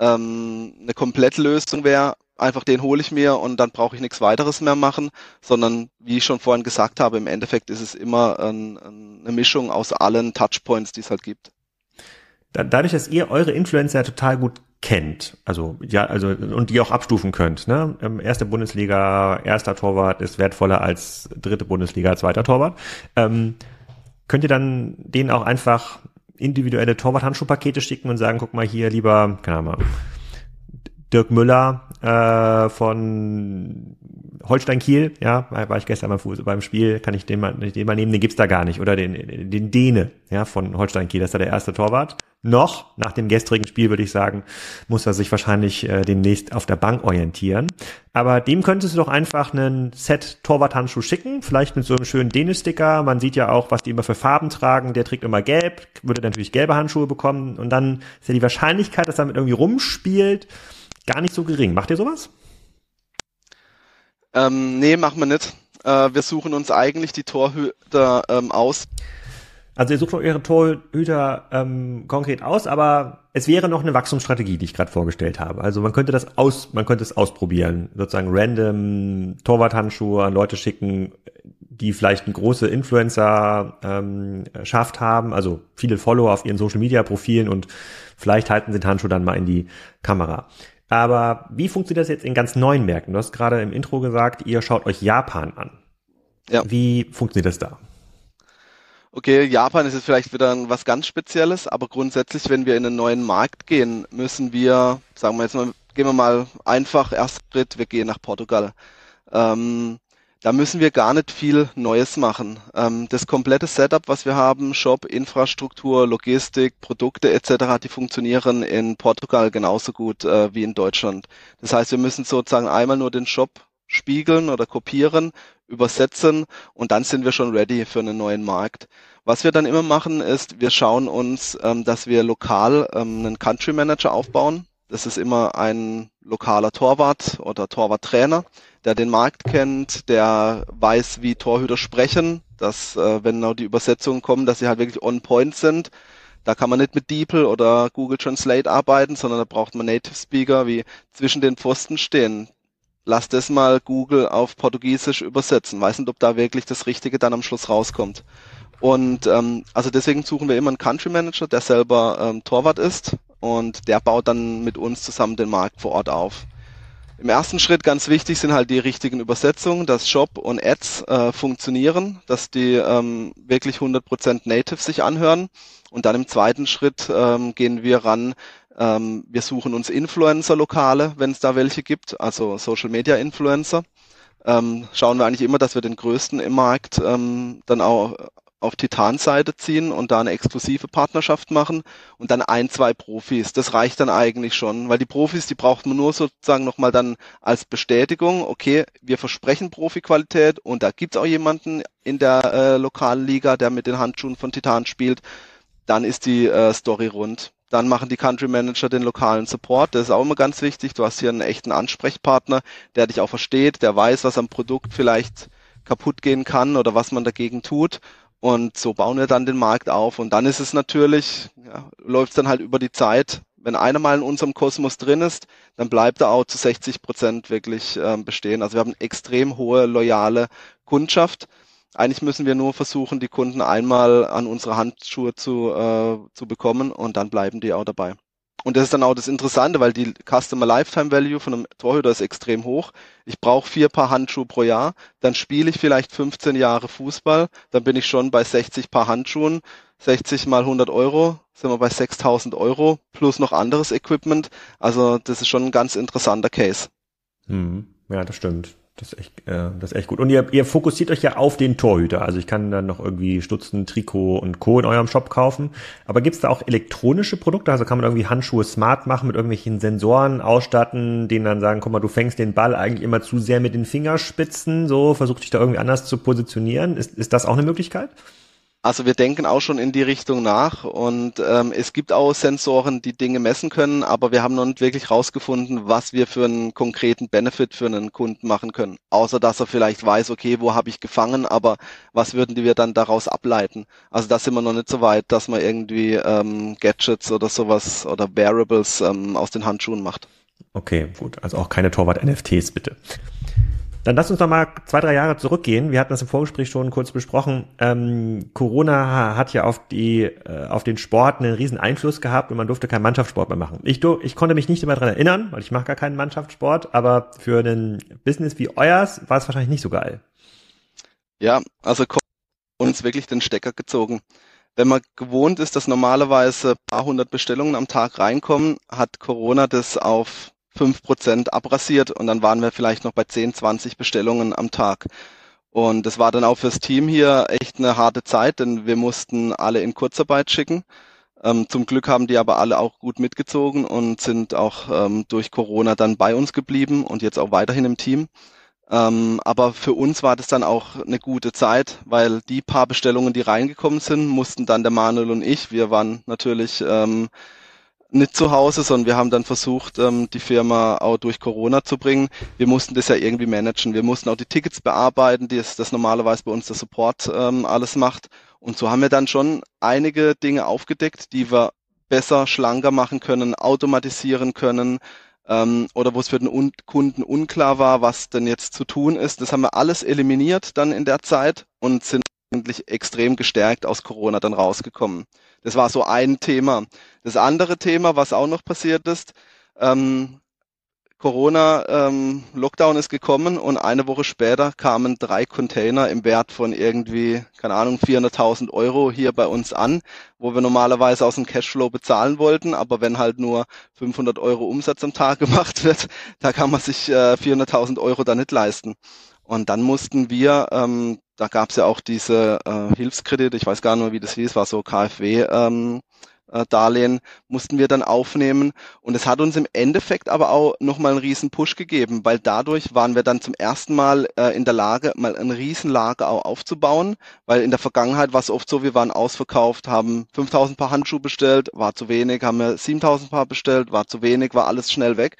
ähm, eine Komplettlösung wäre. Einfach den hole ich mir und dann brauche ich nichts weiteres mehr machen, sondern wie ich schon vorhin gesagt habe, im Endeffekt ist es immer ein, eine Mischung aus allen Touchpoints, die es halt gibt. Dadurch, dass ihr eure Influencer total gut kennt, also ja, also und die auch abstufen könnt. Ne? Ähm, erste Bundesliga, erster Torwart ist wertvoller als dritte Bundesliga, zweiter Torwart. Ähm, könnt ihr dann denen auch einfach individuelle Torwart-Handschuhpakete schicken und sagen, guck mal hier lieber, keine Ahnung, Dirk Müller äh, von Holstein Kiel, ja, war ich gestern beim, Fuß, beim Spiel, kann ich den mal, den mal nehmen, den gibt's da gar nicht. Oder den, den Däne, ja, von Holstein Kiel, das ist da der erste Torwart. Noch, nach dem gestrigen Spiel würde ich sagen, muss er sich wahrscheinlich äh, demnächst auf der Bank orientieren. Aber dem könntest du doch einfach einen Set Torwart-Handschuh schicken, vielleicht mit so einem schönen Däne-Sticker. Man sieht ja auch, was die immer für Farben tragen. Der trägt immer gelb, würde natürlich gelbe Handschuhe bekommen. Und dann ist ja die Wahrscheinlichkeit, dass er damit irgendwie rumspielt, gar nicht so gering. Macht ihr sowas? Ähm, nee, machen wir nicht. Äh, wir suchen uns eigentlich die Torhüter ähm, aus. Also ihr sucht eure Torhüter ähm, konkret aus, aber es wäre noch eine Wachstumsstrategie, die ich gerade vorgestellt habe. Also man könnte das aus, man könnte es ausprobieren, sozusagen random Torwarthandschuhe an Leute schicken, die vielleicht eine große Influencer ähm, schafft haben, also viele Follower auf ihren Social Media Profilen und vielleicht halten sie den Handschuh dann mal in die Kamera. Aber wie funktioniert das jetzt in ganz neuen Märkten? Du hast gerade im Intro gesagt, ihr schaut euch Japan an. Ja. Wie funktioniert das da? Okay, Japan ist jetzt vielleicht wieder was ganz Spezielles, aber grundsätzlich, wenn wir in einen neuen Markt gehen, müssen wir, sagen wir jetzt mal, gehen wir mal einfach, erster Schritt, wir gehen nach Portugal. Ähm, da müssen wir gar nicht viel Neues machen. Ähm, das komplette Setup, was wir haben, Shop, Infrastruktur, Logistik, Produkte etc., die funktionieren in Portugal genauso gut äh, wie in Deutschland. Das heißt, wir müssen sozusagen einmal nur den Shop spiegeln oder kopieren, übersetzen und dann sind wir schon ready für einen neuen Markt. Was wir dann immer machen, ist, wir schauen uns, ähm, dass wir lokal ähm, einen Country Manager aufbauen. Das ist immer ein lokaler Torwart oder Torwarttrainer, der den Markt kennt, der weiß, wie Torhüter sprechen, dass äh, wenn auch die Übersetzungen kommen, dass sie halt wirklich on point sind. Da kann man nicht mit DeepL oder Google Translate arbeiten, sondern da braucht man Native Speaker, wie zwischen den Pfosten stehen. Lass das mal Google auf Portugiesisch übersetzen. Weiß nicht, ob da wirklich das Richtige dann am Schluss rauskommt. Und ähm, also deswegen suchen wir immer einen Country Manager, der selber ähm, Torwart ist und der baut dann mit uns zusammen den Markt vor Ort auf. Im ersten Schritt ganz wichtig sind halt die richtigen Übersetzungen, dass Shop und Ads äh, funktionieren, dass die ähm, wirklich 100% native sich anhören. Und dann im zweiten Schritt ähm, gehen wir ran, ähm, wir suchen uns Influencer-Lokale, wenn es da welche gibt, also Social-Media-Influencer. Ähm, schauen wir eigentlich immer, dass wir den größten im Markt ähm, dann auch auf Titan-Seite ziehen und da eine exklusive Partnerschaft machen und dann ein, zwei Profis. Das reicht dann eigentlich schon, weil die Profis, die braucht man nur sozusagen nochmal dann als Bestätigung, okay, wir versprechen Profiqualität und da gibt's auch jemanden in der äh, lokalen Liga, der mit den Handschuhen von Titan spielt, dann ist die äh, Story rund. Dann machen die Country Manager den lokalen Support. Das ist auch immer ganz wichtig. Du hast hier einen echten Ansprechpartner, der dich auch versteht, der weiß, was am Produkt vielleicht kaputt gehen kann oder was man dagegen tut. Und so bauen wir dann den Markt auf. Und dann ist es natürlich, ja, läuft es dann halt über die Zeit. Wenn einer mal in unserem Kosmos drin ist, dann bleibt er auch zu 60 Prozent wirklich ähm, bestehen. Also wir haben extrem hohe loyale Kundschaft. Eigentlich müssen wir nur versuchen, die Kunden einmal an unsere Handschuhe zu, äh, zu bekommen und dann bleiben die auch dabei. Und das ist dann auch das Interessante, weil die Customer Lifetime Value von einem Torhüter ist extrem hoch. Ich brauche vier Paar Handschuhe pro Jahr, dann spiele ich vielleicht 15 Jahre Fußball, dann bin ich schon bei 60 Paar Handschuhen. 60 mal 100 Euro, sind wir bei 6000 Euro plus noch anderes Equipment. Also das ist schon ein ganz interessanter Case. Hm, ja, das stimmt. Das ist echt, äh, das ist echt gut. Und ihr, ihr fokussiert euch ja auf den Torhüter. Also ich kann dann noch irgendwie Stutzen, Trikot und Co. in eurem Shop kaufen. Aber gibt's da auch elektronische Produkte? Also kann man irgendwie Handschuhe smart machen, mit irgendwelchen Sensoren ausstatten, denen dann sagen, guck mal, du fängst den Ball eigentlich immer zu sehr mit den Fingerspitzen, so versuch dich da irgendwie anders zu positionieren. Ist, ist das auch eine Möglichkeit? Also wir denken auch schon in die Richtung nach und ähm, es gibt auch Sensoren, die Dinge messen können, aber wir haben noch nicht wirklich rausgefunden, was wir für einen konkreten Benefit für einen Kunden machen können. Außer dass er vielleicht weiß, okay, wo habe ich gefangen, aber was würden wir dann daraus ableiten? Also da sind wir noch nicht so weit, dass man irgendwie ähm, Gadgets oder sowas oder Variables ähm, aus den Handschuhen macht. Okay, gut. Also auch keine Torwart-NFTs bitte. Dann lass uns noch mal zwei, drei Jahre zurückgehen. Wir hatten das im Vorgespräch schon kurz besprochen. Ähm, Corona hat ja auf die, äh, auf den Sport einen riesen Einfluss gehabt und man durfte keinen Mannschaftssport mehr machen. Ich, ich konnte mich nicht immer daran erinnern, weil ich mache gar keinen Mannschaftssport, aber für ein Business wie euers war es wahrscheinlich nicht so geil. Ja, also uns wirklich den Stecker gezogen. Wenn man gewohnt ist, dass normalerweise paar hundert Bestellungen am Tag reinkommen, hat Corona das auf fünf Prozent abrasiert und dann waren wir vielleicht noch bei 10, 20 Bestellungen am Tag. Und das war dann auch fürs Team hier echt eine harte Zeit, denn wir mussten alle in Kurzarbeit schicken. Ähm, zum Glück haben die aber alle auch gut mitgezogen und sind auch ähm, durch Corona dann bei uns geblieben und jetzt auch weiterhin im Team. Ähm, aber für uns war das dann auch eine gute Zeit, weil die paar Bestellungen, die reingekommen sind, mussten dann der Manuel und ich, wir waren natürlich ähm, nicht zu Hause, sondern wir haben dann versucht, ähm, die Firma auch durch Corona zu bringen. Wir mussten das ja irgendwie managen. Wir mussten auch die Tickets bearbeiten, die ist das normalerweise bei uns der Support ähm, alles macht. Und so haben wir dann schon einige Dinge aufgedeckt, die wir besser, schlanker machen können, automatisieren können, ähm, oder wo es für den Un Kunden unklar war, was denn jetzt zu tun ist. Das haben wir alles eliminiert dann in der Zeit und sind eigentlich extrem gestärkt aus Corona dann rausgekommen. Das war so ein Thema. Das andere Thema, was auch noch passiert ist, ähm, Corona ähm, Lockdown ist gekommen und eine Woche später kamen drei Container im Wert von irgendwie, keine Ahnung, 400.000 Euro hier bei uns an, wo wir normalerweise aus dem Cashflow bezahlen wollten, aber wenn halt nur 500 Euro Umsatz am Tag gemacht wird, da kann man sich äh, 400.000 Euro da nicht leisten. Und dann mussten wir, ähm, da gab es ja auch diese äh, Hilfskredite, ich weiß gar nicht mehr, wie das hieß, war so KfW. Ähm, äh, Darlehen mussten wir dann aufnehmen. Und es hat uns im Endeffekt aber auch nochmal einen riesen Push gegeben, weil dadurch waren wir dann zum ersten Mal äh, in der Lage, mal ein Riesenlager auch aufzubauen, weil in der Vergangenheit war es oft so, wir waren ausverkauft, haben 5000 Paar Handschuhe bestellt, war zu wenig, haben wir 7000 Paar bestellt, war zu wenig, war alles schnell weg.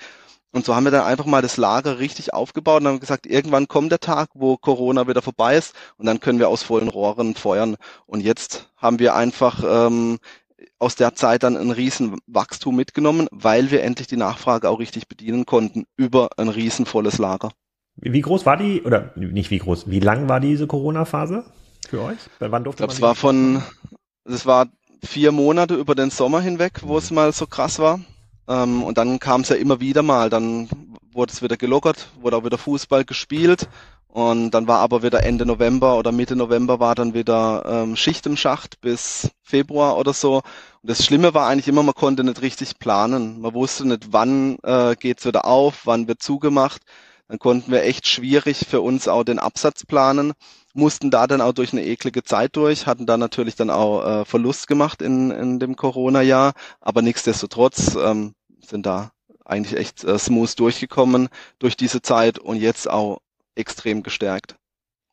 Und so haben wir dann einfach mal das Lager richtig aufgebaut und haben gesagt, irgendwann kommt der Tag, wo Corona wieder vorbei ist und dann können wir aus vollen Rohren feuern. Und jetzt haben wir einfach ähm, aus der Zeit dann ein riesen Wachstum mitgenommen, weil wir endlich die Nachfrage auch richtig bedienen konnten über ein riesenvolles Lager. Wie groß war die, oder nicht wie groß, wie lang war diese Corona-Phase für euch? Wann durfte ich glaube, es war von, es war vier Monate über den Sommer hinweg, wo es mal so krass war. Ähm, und dann kam es ja immer wieder mal, dann wurde es wieder gelockert, wurde auch wieder Fußball gespielt und dann war aber wieder Ende November oder Mitte November war dann wieder ähm, Schicht im Schacht bis Februar oder so. Und das Schlimme war eigentlich immer, man konnte nicht richtig planen. Man wusste nicht, wann äh, geht's wieder auf, wann wird zugemacht. Dann konnten wir echt schwierig für uns auch den Absatz planen, mussten da dann auch durch eine eklige Zeit durch, hatten da natürlich dann auch äh, Verlust gemacht in, in dem Corona-Jahr, aber nichtsdestotrotz ähm, sind da eigentlich echt äh, smooth durchgekommen durch diese Zeit und jetzt auch extrem gestärkt.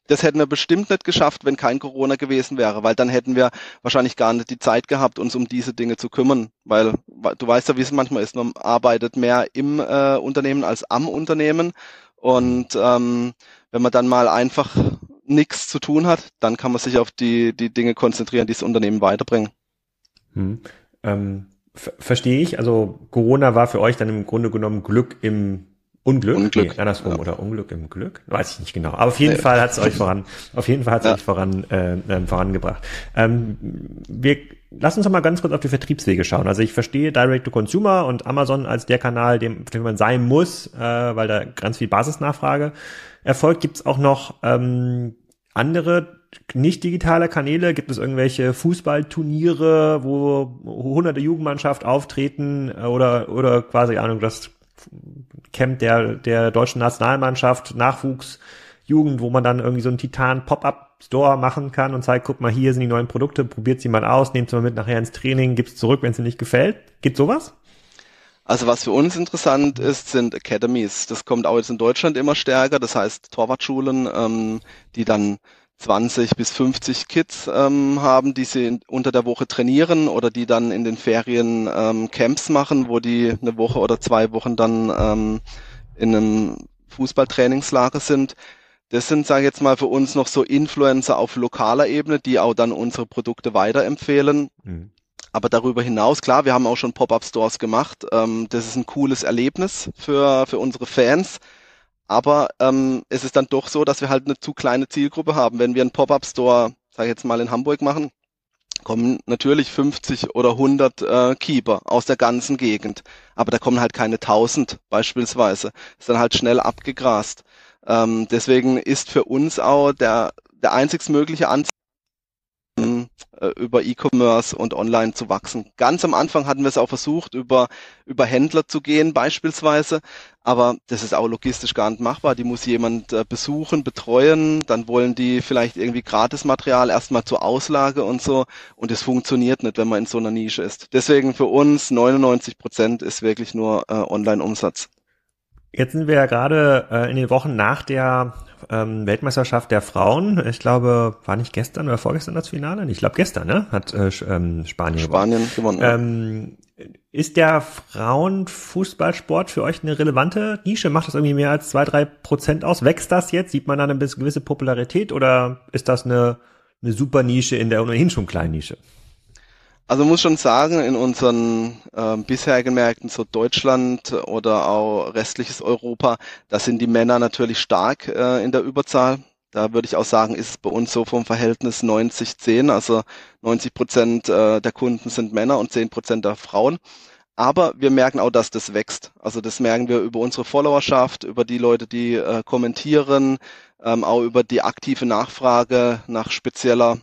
Das hätten wir bestimmt nicht geschafft, wenn kein Corona gewesen wäre, weil dann hätten wir wahrscheinlich gar nicht die Zeit gehabt, uns um diese Dinge zu kümmern, weil du weißt ja, wie es manchmal ist, man arbeitet mehr im äh, Unternehmen als am Unternehmen. Und ähm, wenn man dann mal einfach nichts zu tun hat, dann kann man sich auf die, die Dinge konzentrieren, die das Unternehmen weiterbringen. Hm. Ähm, verstehe ich. Also Corona war für euch dann im Grunde genommen Glück im Unglück, Unglück. Nee, andersrum ja. oder Unglück im Glück, weiß ich nicht genau. Aber auf jeden nee. Fall hat es euch voran, auf jeden Fall hat es ja. euch voran äh, äh, vorangebracht. Ähm, wir lass uns doch mal ganz kurz auf die Vertriebswege schauen. Also ich verstehe Direct to Consumer und Amazon als der Kanal, dem, dem man sein muss, äh, weil da ganz viel Basisnachfrage erfolgt. Gibt es auch noch ähm, andere nicht digitale Kanäle? Gibt es irgendwelche Fußballturniere, wo hunderte Jugendmannschaft auftreten äh, oder oder quasi Ahnung das Camp der, der deutschen Nationalmannschaft, Nachwuchs, Jugend, wo man dann irgendwie so einen Titan Pop-up Store machen kann und zeigt, guck mal, hier sind die neuen Produkte, probiert sie mal aus, nehmt sie mal mit nachher ins Training, gibt's zurück, wenn dir nicht gefällt. Gibt sowas? Also was für uns interessant ist, sind Academies. Das kommt auch jetzt in Deutschland immer stärker. Das heißt Torwartschulen, ähm, die dann 20 bis 50 Kids ähm, haben, die sie unter der Woche trainieren oder die dann in den Ferien ähm, Camps machen, wo die eine Woche oder zwei Wochen dann ähm, in einem Fußballtrainingslager sind. Das sind, sage ich jetzt mal, für uns noch so Influencer auf lokaler Ebene, die auch dann unsere Produkte weiterempfehlen. Mhm. Aber darüber hinaus, klar, wir haben auch schon Pop-up-Stores gemacht. Ähm, das ist ein cooles Erlebnis für, für unsere Fans. Aber ähm, es ist dann doch so, dass wir halt eine zu kleine Zielgruppe haben. Wenn wir einen Pop-up-Store, sage ich jetzt mal in Hamburg machen, kommen natürlich 50 oder 100 äh, Keeper aus der ganzen Gegend. Aber da kommen halt keine 1000 beispielsweise. Ist dann halt schnell abgegrast. Ähm, deswegen ist für uns auch der, der einzigst mögliche Ansatz, über E-Commerce und Online zu wachsen. Ganz am Anfang hatten wir es auch versucht, über, über Händler zu gehen beispielsweise, aber das ist auch logistisch gar nicht machbar. Die muss jemand äh, besuchen, betreuen, dann wollen die vielleicht irgendwie Gratismaterial erstmal zur Auslage und so und es funktioniert nicht, wenn man in so einer Nische ist. Deswegen für uns 99 Prozent ist wirklich nur äh, Online-Umsatz. Jetzt sind wir ja gerade äh, in den Wochen nach der ähm, Weltmeisterschaft der Frauen. Ich glaube, war nicht gestern oder vorgestern das Finale? Ich glaube gestern, ne? Hat äh, ähm, Spanien, Spanien gewonnen. gewonnen ähm, ist der Frauenfußballsport für euch eine relevante Nische? Macht das irgendwie mehr als zwei, drei Prozent aus? Wächst das jetzt? Sieht man da eine gewisse Popularität oder ist das eine, eine super Nische in der ohnehin schon kleinen Nische? Also muss schon sagen, in unseren äh, bisherigen Märkten, so Deutschland oder auch restliches Europa, da sind die Männer natürlich stark äh, in der Überzahl. Da würde ich auch sagen, ist es bei uns so vom Verhältnis 90-10, also 90 Prozent äh, der Kunden sind Männer und 10 Prozent der Frauen. Aber wir merken auch, dass das wächst. Also das merken wir über unsere Followerschaft, über die Leute, die äh, kommentieren, ähm, auch über die aktive Nachfrage nach spezieller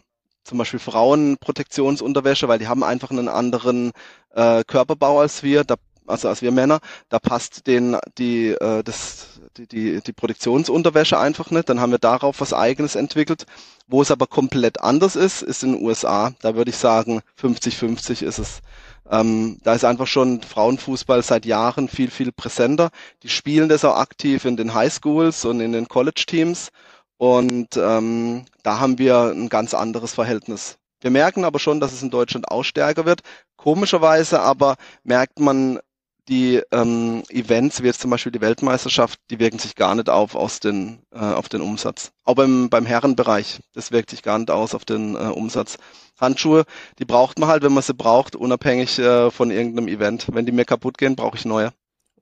zum Beispiel Frauenprotektionsunterwäsche, weil die haben einfach einen anderen äh, Körperbau als wir, da, also als wir Männer. Da passt den die äh, das die, die die Protektionsunterwäsche einfach nicht. Dann haben wir darauf was Eigenes entwickelt. Wo es aber komplett anders ist, ist in den USA. Da würde ich sagen 50-50 ist es. Ähm, da ist einfach schon Frauenfußball seit Jahren viel viel präsenter. Die spielen das auch aktiv in den Highschools und in den College Teams und ähm, da haben wir ein ganz anderes Verhältnis. Wir merken aber schon, dass es in Deutschland auch stärker wird. Komischerweise aber merkt man, die ähm, Events, wie jetzt zum Beispiel die Weltmeisterschaft, die wirken sich gar nicht auf aus den, äh, auf den Umsatz. Auch beim, beim Herrenbereich, das wirkt sich gar nicht aus auf den äh, Umsatz. Handschuhe, die braucht man halt, wenn man sie braucht, unabhängig äh, von irgendeinem Event. Wenn die mir kaputt gehen, brauche ich neue.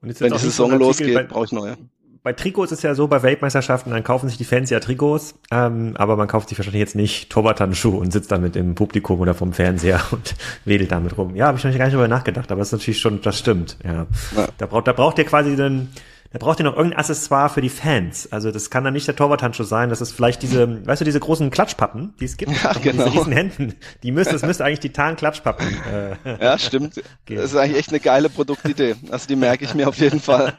wenn die Saison losgeht, brauche ich neue bei Trikots ist ja so, bei Weltmeisterschaften, dann kaufen sich die Fans ja Trikots, ähm, aber man kauft sich wahrscheinlich jetzt nicht Torwartanschuhe und sitzt damit im Publikum oder vom Fernseher und wedelt damit rum. Ja, habe ich noch gar nicht drüber nachgedacht, aber das ist natürlich schon, das stimmt. Ja. ja. Da braucht, da braucht ihr quasi dann da braucht ihr noch irgendein Accessoire für die Fans. Also das kann dann nicht der Torwarthandschuh sein, das ist vielleicht diese, weißt du, diese großen Klatschpappen, die es gibt, ja, genau. diese riesen Händen. Die müsste, das müsste eigentlich Titan-Klatschpappen. Äh, ja, stimmt. Gehen. Das ist eigentlich echt eine geile Produktidee. Also die merke ich mir auf jeden Fall.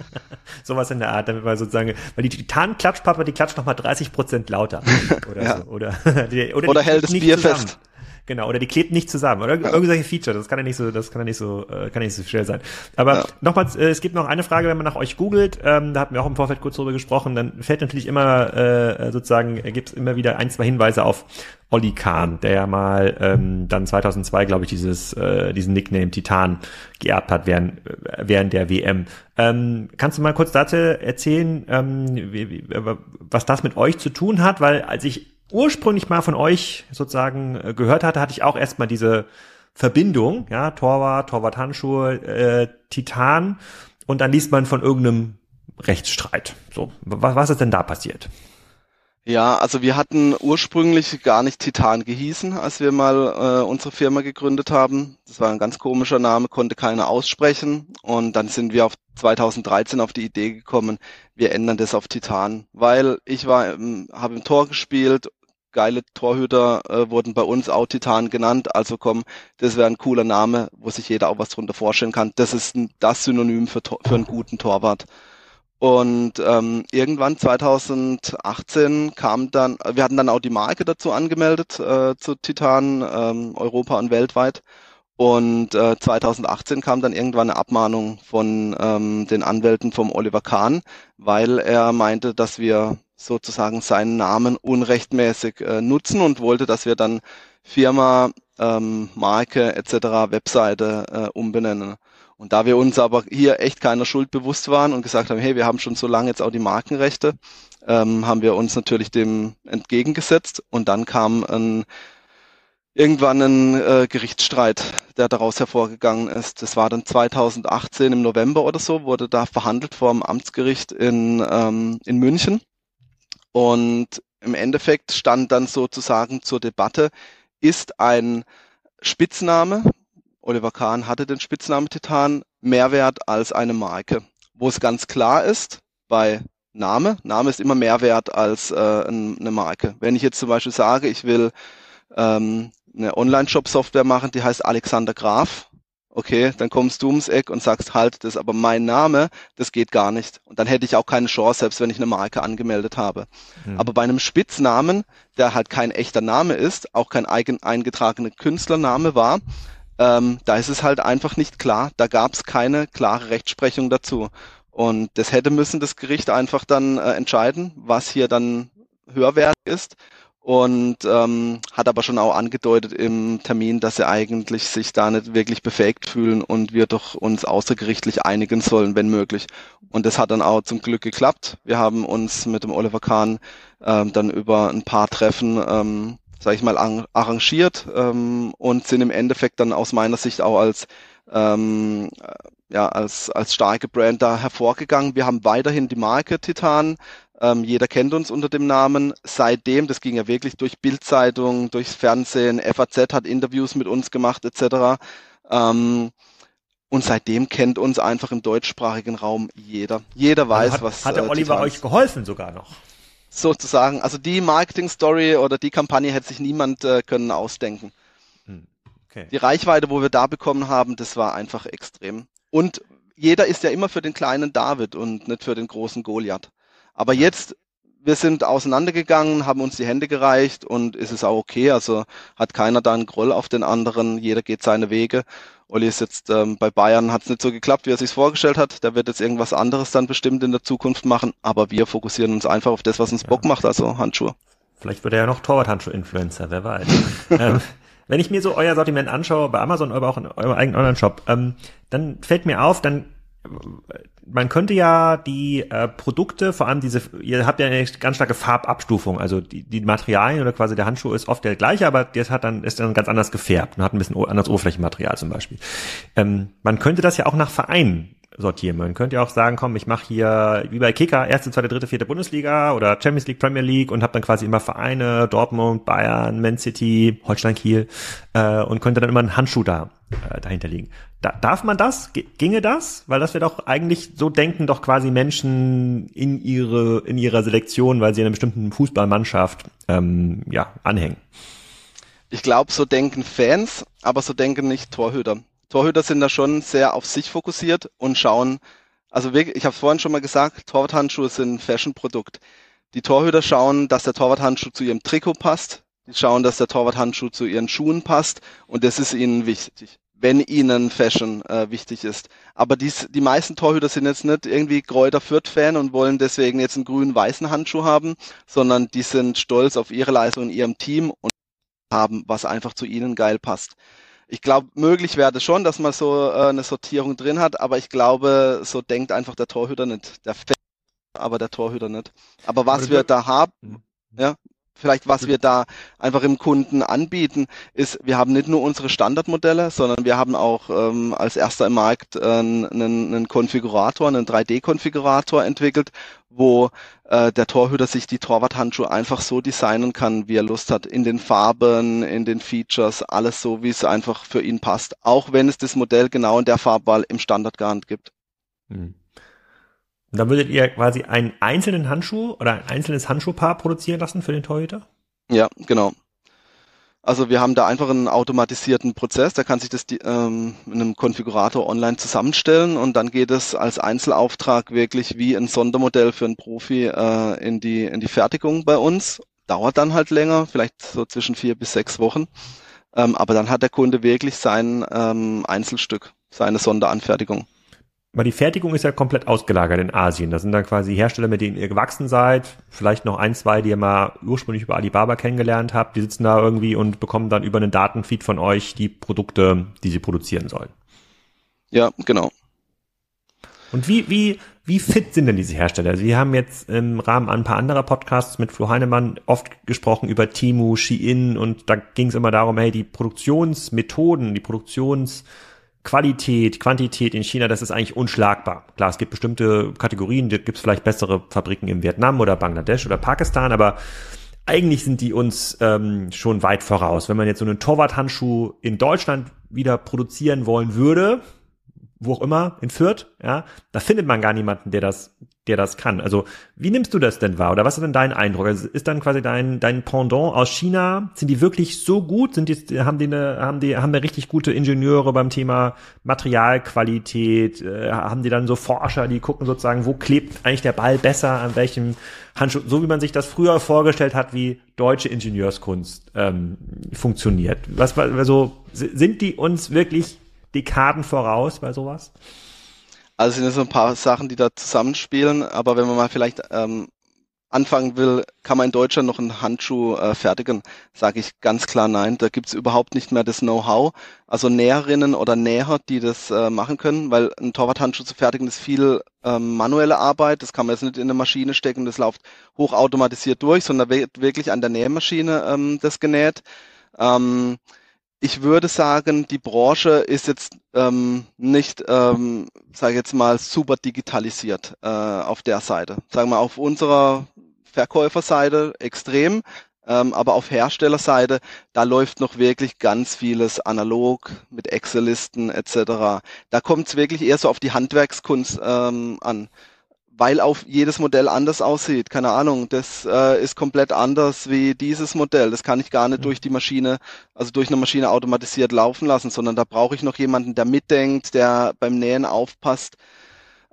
Sowas in der Art, damit man sozusagen, weil die Titan-Klatschpappe, die klatscht nochmal 30 Prozent lauter. Oder ja. so. Oder, die, oder, oder hält das Bier zusammen. fest. Genau, oder die klebt nicht zusammen. Oder irgendwelche Feature, das kann ja nicht so, das kann ja nicht so, äh, kann ja nicht so schnell sein. Aber ja. nochmals, äh, es gibt noch eine Frage, wenn man nach euch googelt, ähm, da hatten wir auch im Vorfeld kurz drüber gesprochen, dann fällt natürlich immer äh, sozusagen, äh, gibt es immer wieder ein, zwei Hinweise auf Olli Kahn, der ja mal ähm, dann 2002, glaube ich, dieses äh, diesen Nickname Titan geerbt hat während äh, während der WM. Ähm, kannst du mal kurz dazu erzählen, ähm, wie, wie, was das mit euch zu tun hat? Weil als ich ursprünglich mal von euch sozusagen äh, gehört hatte, hatte ich auch erstmal diese Verbindung, ja, Torwart, Torwart-Handschuhe, äh, Titan und dann liest man von irgendeinem Rechtsstreit. So, was, was ist denn da passiert? Ja, also wir hatten ursprünglich gar nicht Titan gehießen, als wir mal äh, unsere Firma gegründet haben. Das war ein ganz komischer Name, konnte keiner aussprechen. Und dann sind wir auf 2013 auf die Idee gekommen, wir ändern das auf Titan, weil ich war, habe im Tor gespielt geile Torhüter äh, wurden bei uns auch Titan genannt. Also komm, das wäre ein cooler Name, wo sich jeder auch was drunter vorstellen kann. Das ist ein, das Synonym für, für einen guten Torwart. Und ähm, irgendwann 2018 kam dann, wir hatten dann auch die Marke dazu angemeldet äh, zu Titan ähm, Europa und weltweit. Und äh, 2018 kam dann irgendwann eine Abmahnung von ähm, den Anwälten vom Oliver Kahn, weil er meinte, dass wir sozusagen seinen Namen unrechtmäßig äh, nutzen und wollte, dass wir dann Firma, ähm, Marke etc., Webseite äh, umbenennen. Und da wir uns aber hier echt keiner Schuld bewusst waren und gesagt haben, hey, wir haben schon so lange jetzt auch die Markenrechte, ähm, haben wir uns natürlich dem entgegengesetzt und dann kam ein irgendwann ein äh, Gerichtsstreit, der daraus hervorgegangen ist. Das war dann 2018 im November oder so, wurde da verhandelt vor dem Amtsgericht in, ähm, in München. Und im Endeffekt stand dann sozusagen zur Debatte, ist ein Spitzname, Oliver Kahn hatte den Spitznamen Titan, mehr wert als eine Marke. Wo es ganz klar ist, bei Name, Name ist immer mehr wert als äh, eine Marke. Wenn ich jetzt zum Beispiel sage, ich will ähm, eine Online-Shop-Software machen, die heißt Alexander Graf, okay, dann kommst du ums Eck und sagst, halt, das ist aber mein Name, das geht gar nicht. Und dann hätte ich auch keine Chance, selbst wenn ich eine Marke angemeldet habe. Mhm. Aber bei einem Spitznamen, der halt kein echter Name ist, auch kein eigen eingetragener Künstlername war, ähm, da ist es halt einfach nicht klar. Da gab es keine klare Rechtsprechung dazu. Und das hätte müssen das Gericht einfach dann äh, entscheiden, was hier dann höherwertig ist und ähm, hat aber schon auch angedeutet im Termin, dass sie eigentlich sich da nicht wirklich befähigt fühlen und wir doch uns außergerichtlich einigen sollen, wenn möglich. Und das hat dann auch zum Glück geklappt. Wir haben uns mit dem Oliver Kahn ähm, dann über ein paar Treffen, ähm, sage ich mal, arrangiert ähm, und sind im Endeffekt dann aus meiner Sicht auch als ähm, ja, als, als starke Brand da hervorgegangen. Wir haben weiterhin die Marke Titan, ähm, jeder kennt uns unter dem Namen. Seitdem, das ging ja wirklich durch Bildzeitung, durchs Fernsehen, FAZ hat Interviews mit uns gemacht etc. Ähm, und seitdem kennt uns einfach im deutschsprachigen Raum jeder. Jeder also weiß, also hat, was. Hat der äh, Oliver euch geholfen sogar noch? Sozusagen. Also die Marketing-Story oder die Kampagne hätte sich niemand äh, können ausdenken. Hm, okay. Die Reichweite, wo wir da bekommen haben, das war einfach extrem. Und jeder ist ja immer für den kleinen David und nicht für den großen Goliath. Aber jetzt, wir sind auseinandergegangen, haben uns die Hände gereicht und ist es auch okay. Also hat keiner da einen Groll auf den anderen, jeder geht seine Wege. Olli ist jetzt ähm, bei Bayern, hat es nicht so geklappt, wie er sich vorgestellt hat. Der wird jetzt irgendwas anderes dann bestimmt in der Zukunft machen. Aber wir fokussieren uns einfach auf das, was uns ja. Bock macht, also Handschuhe. Vielleicht wird er ja noch Torwart-Handschuh-Influencer, wer weiß. ähm, wenn ich mir so euer Sortiment anschaue, bei Amazon, aber auch in eurem eigenen Online-Shop, ähm, dann fällt mir auf, dann man könnte ja die äh, Produkte, vor allem diese, ihr habt ja eine ganz starke Farbabstufung, also die, die Materialien oder quasi der Handschuh ist oft der gleiche, aber das hat dann, ist dann ganz anders gefärbt und hat ein bisschen anderes Oberflächenmaterial zum Beispiel. Ähm, man könnte das ja auch nach Vereinen sortieren. Man könnte ja auch sagen, komm, ich mache hier wie bei Kicker erste, zweite, dritte, vierte Bundesliga oder Champions League, Premier League und habe dann quasi immer Vereine, Dortmund, Bayern, Man City, Holstein Kiel äh, und könnte dann immer einen Handschuh da äh, dahinter liegen. Da, darf man das? G ginge das? Weil das wäre doch eigentlich, so denken doch quasi Menschen in ihre, in ihrer Selektion, weil sie einer bestimmten Fußballmannschaft ähm, ja, anhängen. Ich glaube, so denken Fans, aber so denken nicht Torhüter. Torhüter sind da schon sehr auf sich fokussiert und schauen, also wirklich, ich habe vorhin schon mal gesagt, Torwarthandschuhe sind ein Fashion-Produkt. Die Torhüter schauen, dass der Torwarthandschuh zu ihrem Trikot passt, Die schauen, dass der Torwarthandschuh zu ihren Schuhen passt und das ist ihnen wichtig, wenn ihnen Fashion äh, wichtig ist. Aber dies, die meisten Torhüter sind jetzt nicht irgendwie Kräuter Fürth-Fan und wollen deswegen jetzt einen grün-weißen Handschuh haben, sondern die sind stolz auf ihre Leistung in ihrem Team und haben, was einfach zu ihnen geil passt. Ich glaube, möglich wäre das schon, dass man so äh, eine Sortierung drin hat, aber ich glaube, so denkt einfach der Torhüter nicht. Der Fan, aber der Torhüter nicht. Aber was wir da haben, mhm. ja, vielleicht was wir da einfach im Kunden anbieten, ist, wir haben nicht nur unsere Standardmodelle, sondern wir haben auch ähm, als erster im Markt äh, einen, einen Konfigurator, einen 3D-Konfigurator entwickelt, wo äh, der Torhüter sich die Torwarthandschuhe einfach so designen kann, wie er Lust hat, in den Farben, in den Features, alles so, wie es einfach für ihn passt, auch wenn es das Modell genau in der Farbwahl im Standard gar nicht gibt. Hm. Und dann würdet ihr quasi einen einzelnen Handschuh oder ein einzelnes Handschuhpaar produzieren lassen für den Torhüter? Ja, genau. Also wir haben da einfach einen automatisierten Prozess, da kann sich das ähm, in einem Konfigurator online zusammenstellen und dann geht es als Einzelauftrag wirklich wie ein Sondermodell für einen Profi äh, in die in die Fertigung bei uns. Dauert dann halt länger, vielleicht so zwischen vier bis sechs Wochen. Ähm, aber dann hat der Kunde wirklich sein ähm, Einzelstück, seine Sonderanfertigung. Weil die Fertigung ist ja komplett ausgelagert in Asien. Das sind dann quasi Hersteller, mit denen ihr gewachsen seid. Vielleicht noch ein, zwei, die ihr mal ursprünglich über Alibaba kennengelernt habt. Die sitzen da irgendwie und bekommen dann über einen Datenfeed von euch die Produkte, die sie produzieren sollen. Ja, genau. Und wie, wie, wie fit sind denn diese Hersteller? Also wir haben jetzt im Rahmen ein paar anderer Podcasts mit Flo Heinemann oft gesprochen über Timu, Shein und da ging es immer darum, hey, die Produktionsmethoden, die Produktions Qualität, Quantität in China, das ist eigentlich unschlagbar. Klar, es gibt bestimmte Kategorien, da gibt es vielleicht bessere Fabriken in Vietnam oder Bangladesch oder Pakistan, aber eigentlich sind die uns ähm, schon weit voraus. Wenn man jetzt so einen Torwarthandschuh in Deutschland wieder produzieren wollen würde, wo auch immer, in Fürth, ja, da findet man gar niemanden, der das, der das kann. Also, wie nimmst du das denn wahr? Oder was ist denn dein Eindruck? Also, ist dann quasi dein, dein Pendant aus China? Sind die wirklich so gut? Sind die, haben die eine, haben die, haben wir richtig gute Ingenieure beim Thema Materialqualität? Äh, haben die dann so Forscher, die gucken sozusagen, wo klebt eigentlich der Ball besser, an welchem Handschuh, so wie man sich das früher vorgestellt hat, wie deutsche Ingenieurskunst ähm, funktioniert. Was, also, sind die uns wirklich Dekaden voraus bei sowas? Also sind so ein paar Sachen, die da zusammenspielen, aber wenn man mal vielleicht ähm, anfangen will, kann man in Deutschland noch einen Handschuh äh, fertigen, sage ich ganz klar nein. Da gibt's überhaupt nicht mehr das Know-how. Also Näherinnen oder Näher, die das äh, machen können, weil ein Torwarthandschuh zu fertigen ist viel ähm, manuelle Arbeit. Das kann man jetzt nicht in eine Maschine stecken, das läuft hochautomatisiert durch, sondern wird wirklich an der Nähmaschine ähm, das genäht. Ähm, ich würde sagen, die Branche ist jetzt ähm, nicht, ähm, sage ich jetzt mal, super digitalisiert äh, auf der Seite. Sagen wir auf unserer Verkäuferseite extrem, ähm, aber auf Herstellerseite, da läuft noch wirklich ganz vieles analog mit Excel-Listen etc. Da kommt es wirklich eher so auf die Handwerkskunst ähm, an weil auf jedes Modell anders aussieht. Keine Ahnung, das äh, ist komplett anders wie dieses Modell. Das kann ich gar nicht mhm. durch die Maschine, also durch eine Maschine automatisiert laufen lassen, sondern da brauche ich noch jemanden, der mitdenkt, der beim Nähen aufpasst.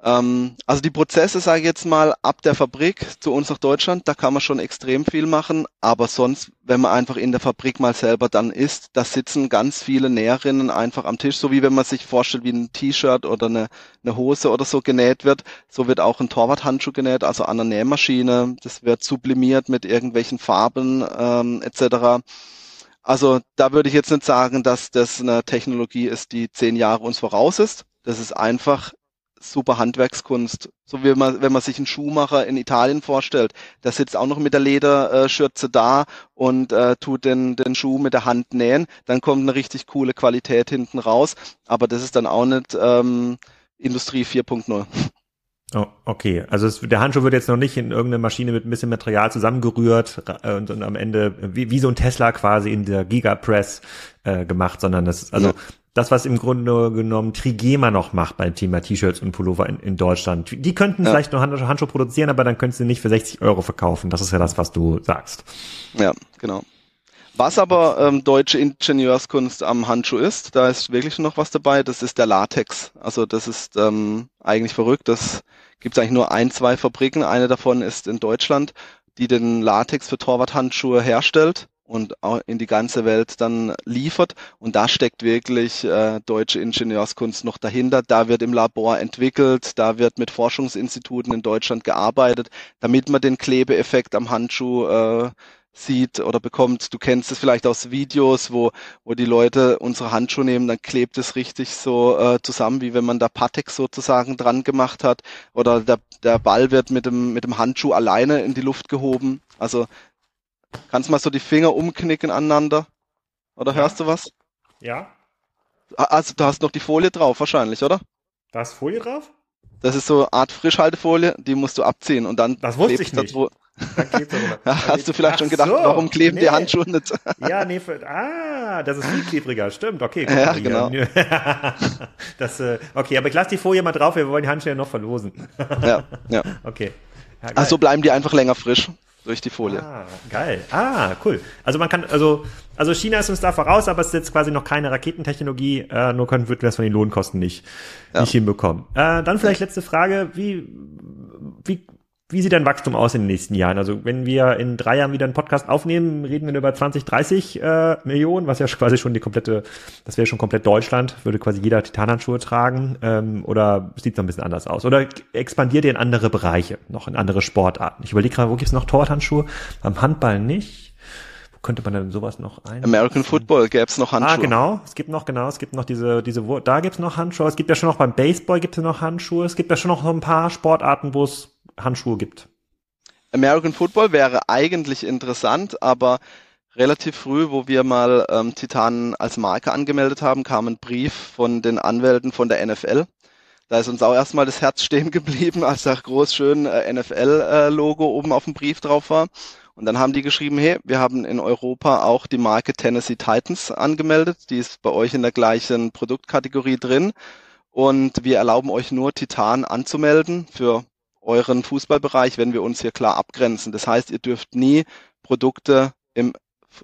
Ähm, also die Prozesse, sage ich jetzt mal, ab der Fabrik zu uns nach Deutschland, da kann man schon extrem viel machen, aber sonst, wenn man einfach in der Fabrik mal selber dann ist, da sitzen ganz viele Näherinnen einfach am Tisch, so wie wenn man sich vorstellt, wie ein T-Shirt oder eine, eine Hose oder so genäht wird, so wird auch ein Torwarthandschuh genäht, also an der Nähmaschine, das wird sublimiert mit irgendwelchen Farben ähm, etc. Also da würde ich jetzt nicht sagen, dass das eine Technologie ist, die zehn Jahre uns voraus ist. Das ist einfach super Handwerkskunst. So wie man, wenn man sich einen Schuhmacher in Italien vorstellt, der sitzt auch noch mit der Lederschürze da und äh, tut den, den Schuh mit der Hand nähen, dann kommt eine richtig coole Qualität hinten raus. Aber das ist dann auch nicht ähm, Industrie 4.0. Oh, okay, also es, der Handschuh wird jetzt noch nicht in irgendeine Maschine mit ein bisschen Material zusammengerührt äh, und, und am Ende wie, wie so ein Tesla quasi in der Gigapress äh, gemacht, sondern das ist also ja das, was im Grunde genommen Trigema noch macht beim Thema T-Shirts und Pullover in, in Deutschland. Die könnten ja. vielleicht noch Handschuhe produzieren, aber dann könntest du nicht für 60 Euro verkaufen. Das ist ja das, was du sagst. Ja, genau. Was aber ähm, deutsche Ingenieurskunst am Handschuh ist, da ist wirklich noch was dabei, das ist der Latex. Also das ist ähm, eigentlich verrückt. Das gibt es eigentlich nur ein, zwei Fabriken. Eine davon ist in Deutschland, die den Latex für Torwarthandschuhe herstellt und auch in die ganze Welt dann liefert. Und da steckt wirklich äh, deutsche Ingenieurskunst noch dahinter. Da wird im Labor entwickelt, da wird mit Forschungsinstituten in Deutschland gearbeitet, damit man den Klebeeffekt am Handschuh äh, sieht oder bekommt. Du kennst es vielleicht aus Videos, wo, wo die Leute unsere Handschuhe nehmen, dann klebt es richtig so äh, zusammen, wie wenn man da Patek sozusagen dran gemacht hat. Oder der, der Ball wird mit dem, mit dem Handschuh alleine in die Luft gehoben. Also Kannst mal so die Finger umknicken aneinander? Oder ja. hörst du was? Ja. Ah, also du hast noch die Folie drauf wahrscheinlich, oder? Da ist Folie drauf? Das ist so eine Art Frischhaltefolie, die musst du abziehen und dann das wusste ich nicht. Da Hast du vielleicht schon gedacht, so, warum kleben nee. die Handschuhe nicht? Ja, nee, für, ah, das ist viel klebriger, stimmt, okay. Ja, genau. das, äh, okay, aber ich lasse die Folie mal drauf, wir wollen die Handschuhe noch verlosen. Ja, ja. Okay. Ja, Ach so bleiben die einfach länger frisch durch die Folie. Ah, geil. Ah, cool. Also man kann, also, also China ist uns da voraus, aber es ist jetzt quasi noch keine Raketentechnologie, äh, nur können, würden wir das von den Lohnkosten nicht, ja. nicht hinbekommen. Äh, dann vielleicht letzte Frage, wie, wie, wie sieht dein Wachstum aus in den nächsten Jahren? Also wenn wir in drei Jahren wieder einen Podcast aufnehmen, reden wir über 20, 30 äh, Millionen, was ja quasi schon die komplette, das wäre schon komplett Deutschland, würde quasi jeder Titanhandschuhe tragen. Ähm, oder sieht es noch ein bisschen anders aus? Oder expandiert ihr in andere Bereiche, noch in andere Sportarten? Ich überlege gerade, wo gibt's noch Torwarthandschuhe? Beim Handball nicht. Wo könnte man denn sowas noch ein? American Football gäbe es noch Handschuhe. Ah, genau. Es gibt noch, genau, es gibt noch diese, diese, da gibt's noch Handschuhe. Es gibt ja schon noch beim Baseball gibt es noch Handschuhe. Es gibt ja schon noch so ein paar Sportarten, wo es Handschuhe gibt. American Football wäre eigentlich interessant, aber relativ früh, wo wir mal ähm, Titan als Marke angemeldet haben, kam ein Brief von den Anwälten von der NFL. Da ist uns auch erstmal das Herz stehen geblieben, als da groß schön äh, NFL-Logo äh, oben auf dem Brief drauf war. Und dann haben die geschrieben, hey, wir haben in Europa auch die Marke Tennessee Titans angemeldet. Die ist bei euch in der gleichen Produktkategorie drin. Und wir erlauben euch nur Titan anzumelden für euren Fußballbereich, wenn wir uns hier klar abgrenzen. Das heißt, ihr dürft nie Produkte im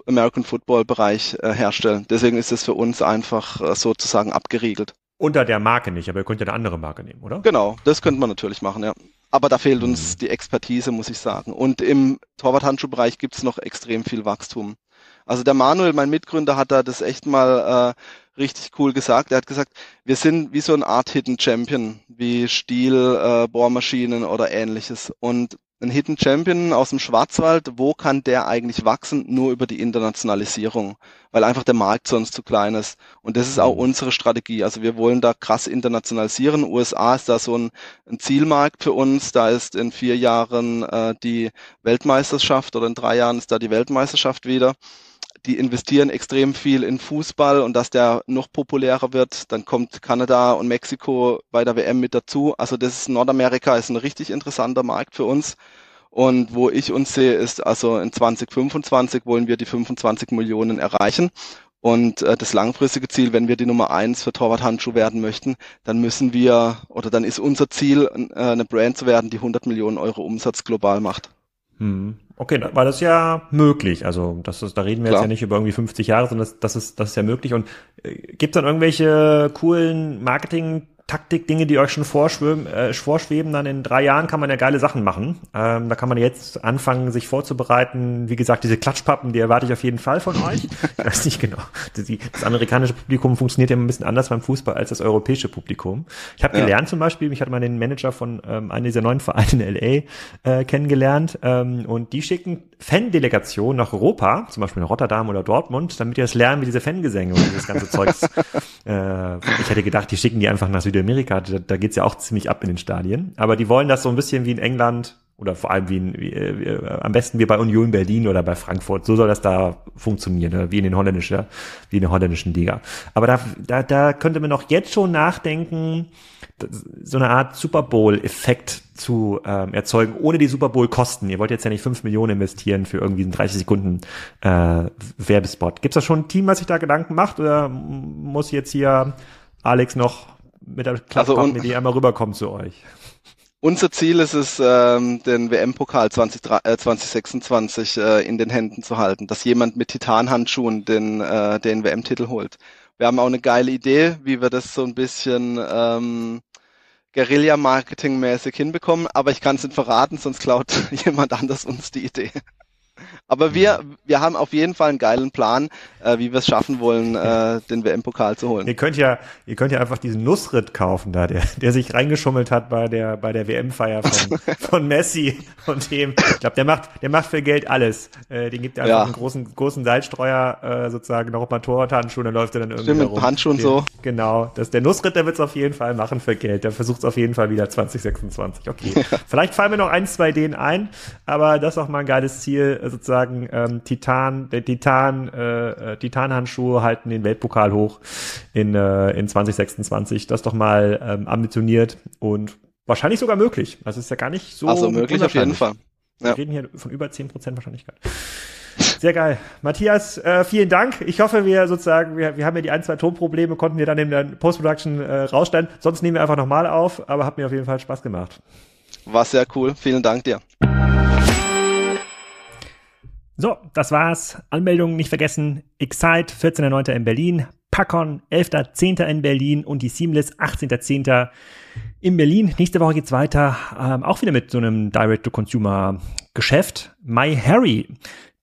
American Football Bereich äh, herstellen. Deswegen ist es für uns einfach äh, sozusagen abgeriegelt. Unter der Marke nicht, aber ihr könnt ja eine andere Marke nehmen, oder? Genau, das könnte man natürlich machen, ja. Aber da fehlt uns mhm. die Expertise, muss ich sagen. Und im Torwart-Handschuh-Bereich gibt es noch extrem viel Wachstum. Also der Manuel, mein Mitgründer, hat da das echt mal äh, richtig cool gesagt. Er hat gesagt, wir sind wie so eine Art Hidden Champion, wie Stiel, äh, Bohrmaschinen oder ähnliches. Und ein Hidden Champion aus dem Schwarzwald, wo kann der eigentlich wachsen? Nur über die Internationalisierung, weil einfach der Markt sonst zu klein ist. Und das ist auch mhm. unsere Strategie. Also wir wollen da krass internationalisieren. USA ist da so ein, ein Zielmarkt für uns. Da ist in vier Jahren äh, die Weltmeisterschaft oder in drei Jahren ist da die Weltmeisterschaft wieder die investieren extrem viel in Fußball und dass der noch populärer wird. Dann kommt Kanada und Mexiko bei der WM mit dazu. Also das ist Nordamerika ist ein richtig interessanter Markt für uns. Und wo ich uns sehe, ist also in 2025 wollen wir die 25 Millionen erreichen. Und äh, das langfristige Ziel, wenn wir die Nummer eins für Torwart-Handschuh werden möchten, dann müssen wir, oder dann ist unser Ziel, äh, eine Brand zu werden, die 100 Millionen Euro Umsatz global macht. Hm. Okay, war das ja möglich. Also das ist, da reden wir Klar. jetzt ja nicht über irgendwie 50 Jahre, sondern das, das ist, das ist ja möglich. Und äh, gibt es dann irgendwelche coolen Marketing Taktik-Dinge, die euch schon vorschweben, äh, vorschweben, dann in drei Jahren kann man ja geile Sachen machen. Ähm, da kann man jetzt anfangen, sich vorzubereiten. Wie gesagt, diese Klatschpappen, die erwarte ich auf jeden Fall von euch. ich weiß nicht genau. Das, amerikanische Publikum funktioniert ja ein bisschen anders beim Fußball als das europäische Publikum. Ich habe ja. gelernt zum Beispiel, ich hatte mal den Manager von ähm, einem dieser neuen Vereine in LA äh, kennengelernt ähm, und die schicken Fan-Delegationen nach Europa, zum Beispiel nach Rotterdam oder Dortmund, damit die das lernen, wie diese Fangesänge und dieses ganze Zeugs. äh, ich hätte gedacht, die schicken die einfach nach Süd Südamerika, da, da geht's ja auch ziemlich ab in den Stadien. Aber die wollen das so ein bisschen wie in England oder vor allem wie, in, wie, äh, am besten wie bei Union Berlin oder bei Frankfurt. So soll das da funktionieren, ne? wie in den holländischen, wie in der holländischen Liga. Aber da, da, da könnte man noch jetzt schon nachdenken, so eine Art Super Bowl-Effekt zu ähm, erzeugen, ohne die Super Bowl-Kosten. Ihr wollt jetzt ja nicht fünf Millionen investieren für irgendwie einen 30 Sekunden äh, Werbespot. Gibt es da schon ein Team, was sich da Gedanken macht, oder muss jetzt hier Alex noch mit der Klapppappen-Idee also einmal rüberkommen zu euch. Unser Ziel ist es, ähm, den WM-Pokal 20, äh, 2026 äh, in den Händen zu halten, dass jemand mit Titanhandschuhen den, äh, den WM-Titel holt. Wir haben auch eine geile Idee, wie wir das so ein bisschen ähm, Guerilla-Marketing-mäßig hinbekommen, aber ich kann es nicht verraten, sonst klaut jemand anders uns die Idee. Aber wir, wir haben auf jeden Fall einen geilen Plan, äh, wie wir es schaffen wollen, äh, den WM-Pokal zu holen. Ihr könnt ja, ihr könnt ja einfach diesen Nussritt kaufen da, der, der sich reingeschummelt hat bei der, bei der WM-Feier von, von Messi und dem. Ich glaube, der macht, der macht für Geld alles. Äh, den gibt er einfach ja. einen großen, großen Seilstreuer, äh, sozusagen noch ein paar Torwarthandschuhe, dann läuft er dann irgendwie Stimmt, mit Handschuhen so. Genau. Das, der Nussritt, der wird es auf jeden Fall machen für Geld. Der versucht es auf jeden Fall wieder 2026. Okay. Ja. Vielleicht fallen mir noch ein, zwei Ideen ein, aber das ist auch mal ein geiles Ziel, sozusagen ähm, Titan, der Titan, äh, äh, Titanhandschuhe halten den Weltpokal hoch in, äh, in 2026. Das doch mal ähm, ambitioniert und wahrscheinlich sogar möglich. Also ist ja gar nicht so. Also möglich auf jeden Fall. Ja. Wir reden hier von über 10% Wahrscheinlichkeit. Sehr geil. Matthias, äh, vielen Dank. Ich hoffe, wir sozusagen, wir, wir haben ja die ein, zwei Tonprobleme, konnten wir dann in der Post-Production äh, rausstellen. Sonst nehmen wir einfach nochmal auf, aber hat mir auf jeden Fall Spaß gemacht. War sehr cool. Vielen Dank dir. So, das war's. Anmeldungen nicht vergessen. Excite, 14.09. in Berlin. Pacon, 11.10. in Berlin und die Seamless, 18.10. in Berlin. Nächste Woche geht's weiter, ähm, auch wieder mit so einem Direct-to-Consumer-Geschäft. My Harry.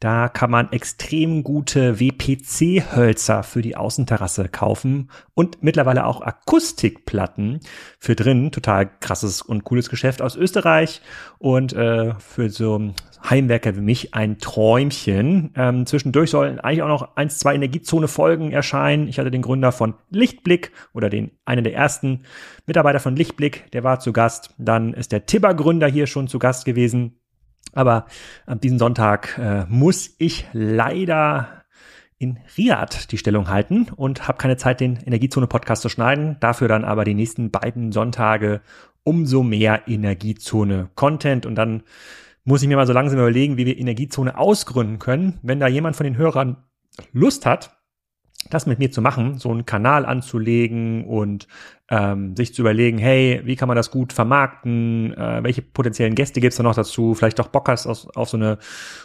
Da kann man extrem gute WPC-Hölzer für die Außenterrasse kaufen und mittlerweile auch Akustikplatten für drin. Total krasses und cooles Geschäft aus Österreich und äh, für so Heimwerker wie mich ein Träumchen. Ähm, zwischendurch sollen eigentlich auch noch eins, zwei Energiezone-Folgen erscheinen. Ich hatte den Gründer von Lichtblick oder den einen der ersten Mitarbeiter von Lichtblick, der war zu Gast. Dann ist der Tibber-Gründer hier schon zu Gast gewesen. Aber an diesem Sonntag äh, muss ich leider in Riad die Stellung halten und habe keine Zeit, den Energiezone-Podcast zu schneiden. Dafür dann aber die nächsten beiden Sonntage umso mehr Energiezone-Content und dann muss ich mir mal so langsam überlegen, wie wir Energiezone ausgründen können. Wenn da jemand von den Hörern Lust hat, das mit mir zu machen, so einen Kanal anzulegen und ähm, sich zu überlegen, hey, wie kann man das gut vermarkten, äh, welche potenziellen Gäste gibt's da noch dazu, vielleicht auch Bock hast auf, auf so eine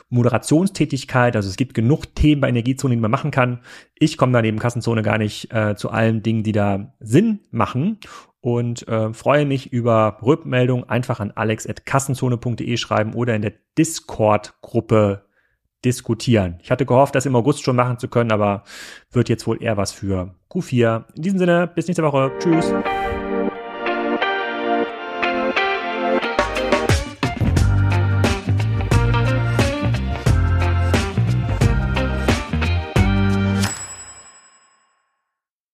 Moderationstätigkeit, also es gibt genug Themen bei Energiezone, die man machen kann. Ich komme da neben Kassenzone gar nicht äh, zu allen Dingen, die da Sinn machen und äh, freue mich über Rückmeldung. Einfach an alex.kassenzone.de schreiben oder in der Discord-Gruppe diskutieren. Ich hatte gehofft, das im August schon machen zu können, aber wird jetzt wohl eher was für Q4. In diesem Sinne, bis nächste Woche. Tschüss.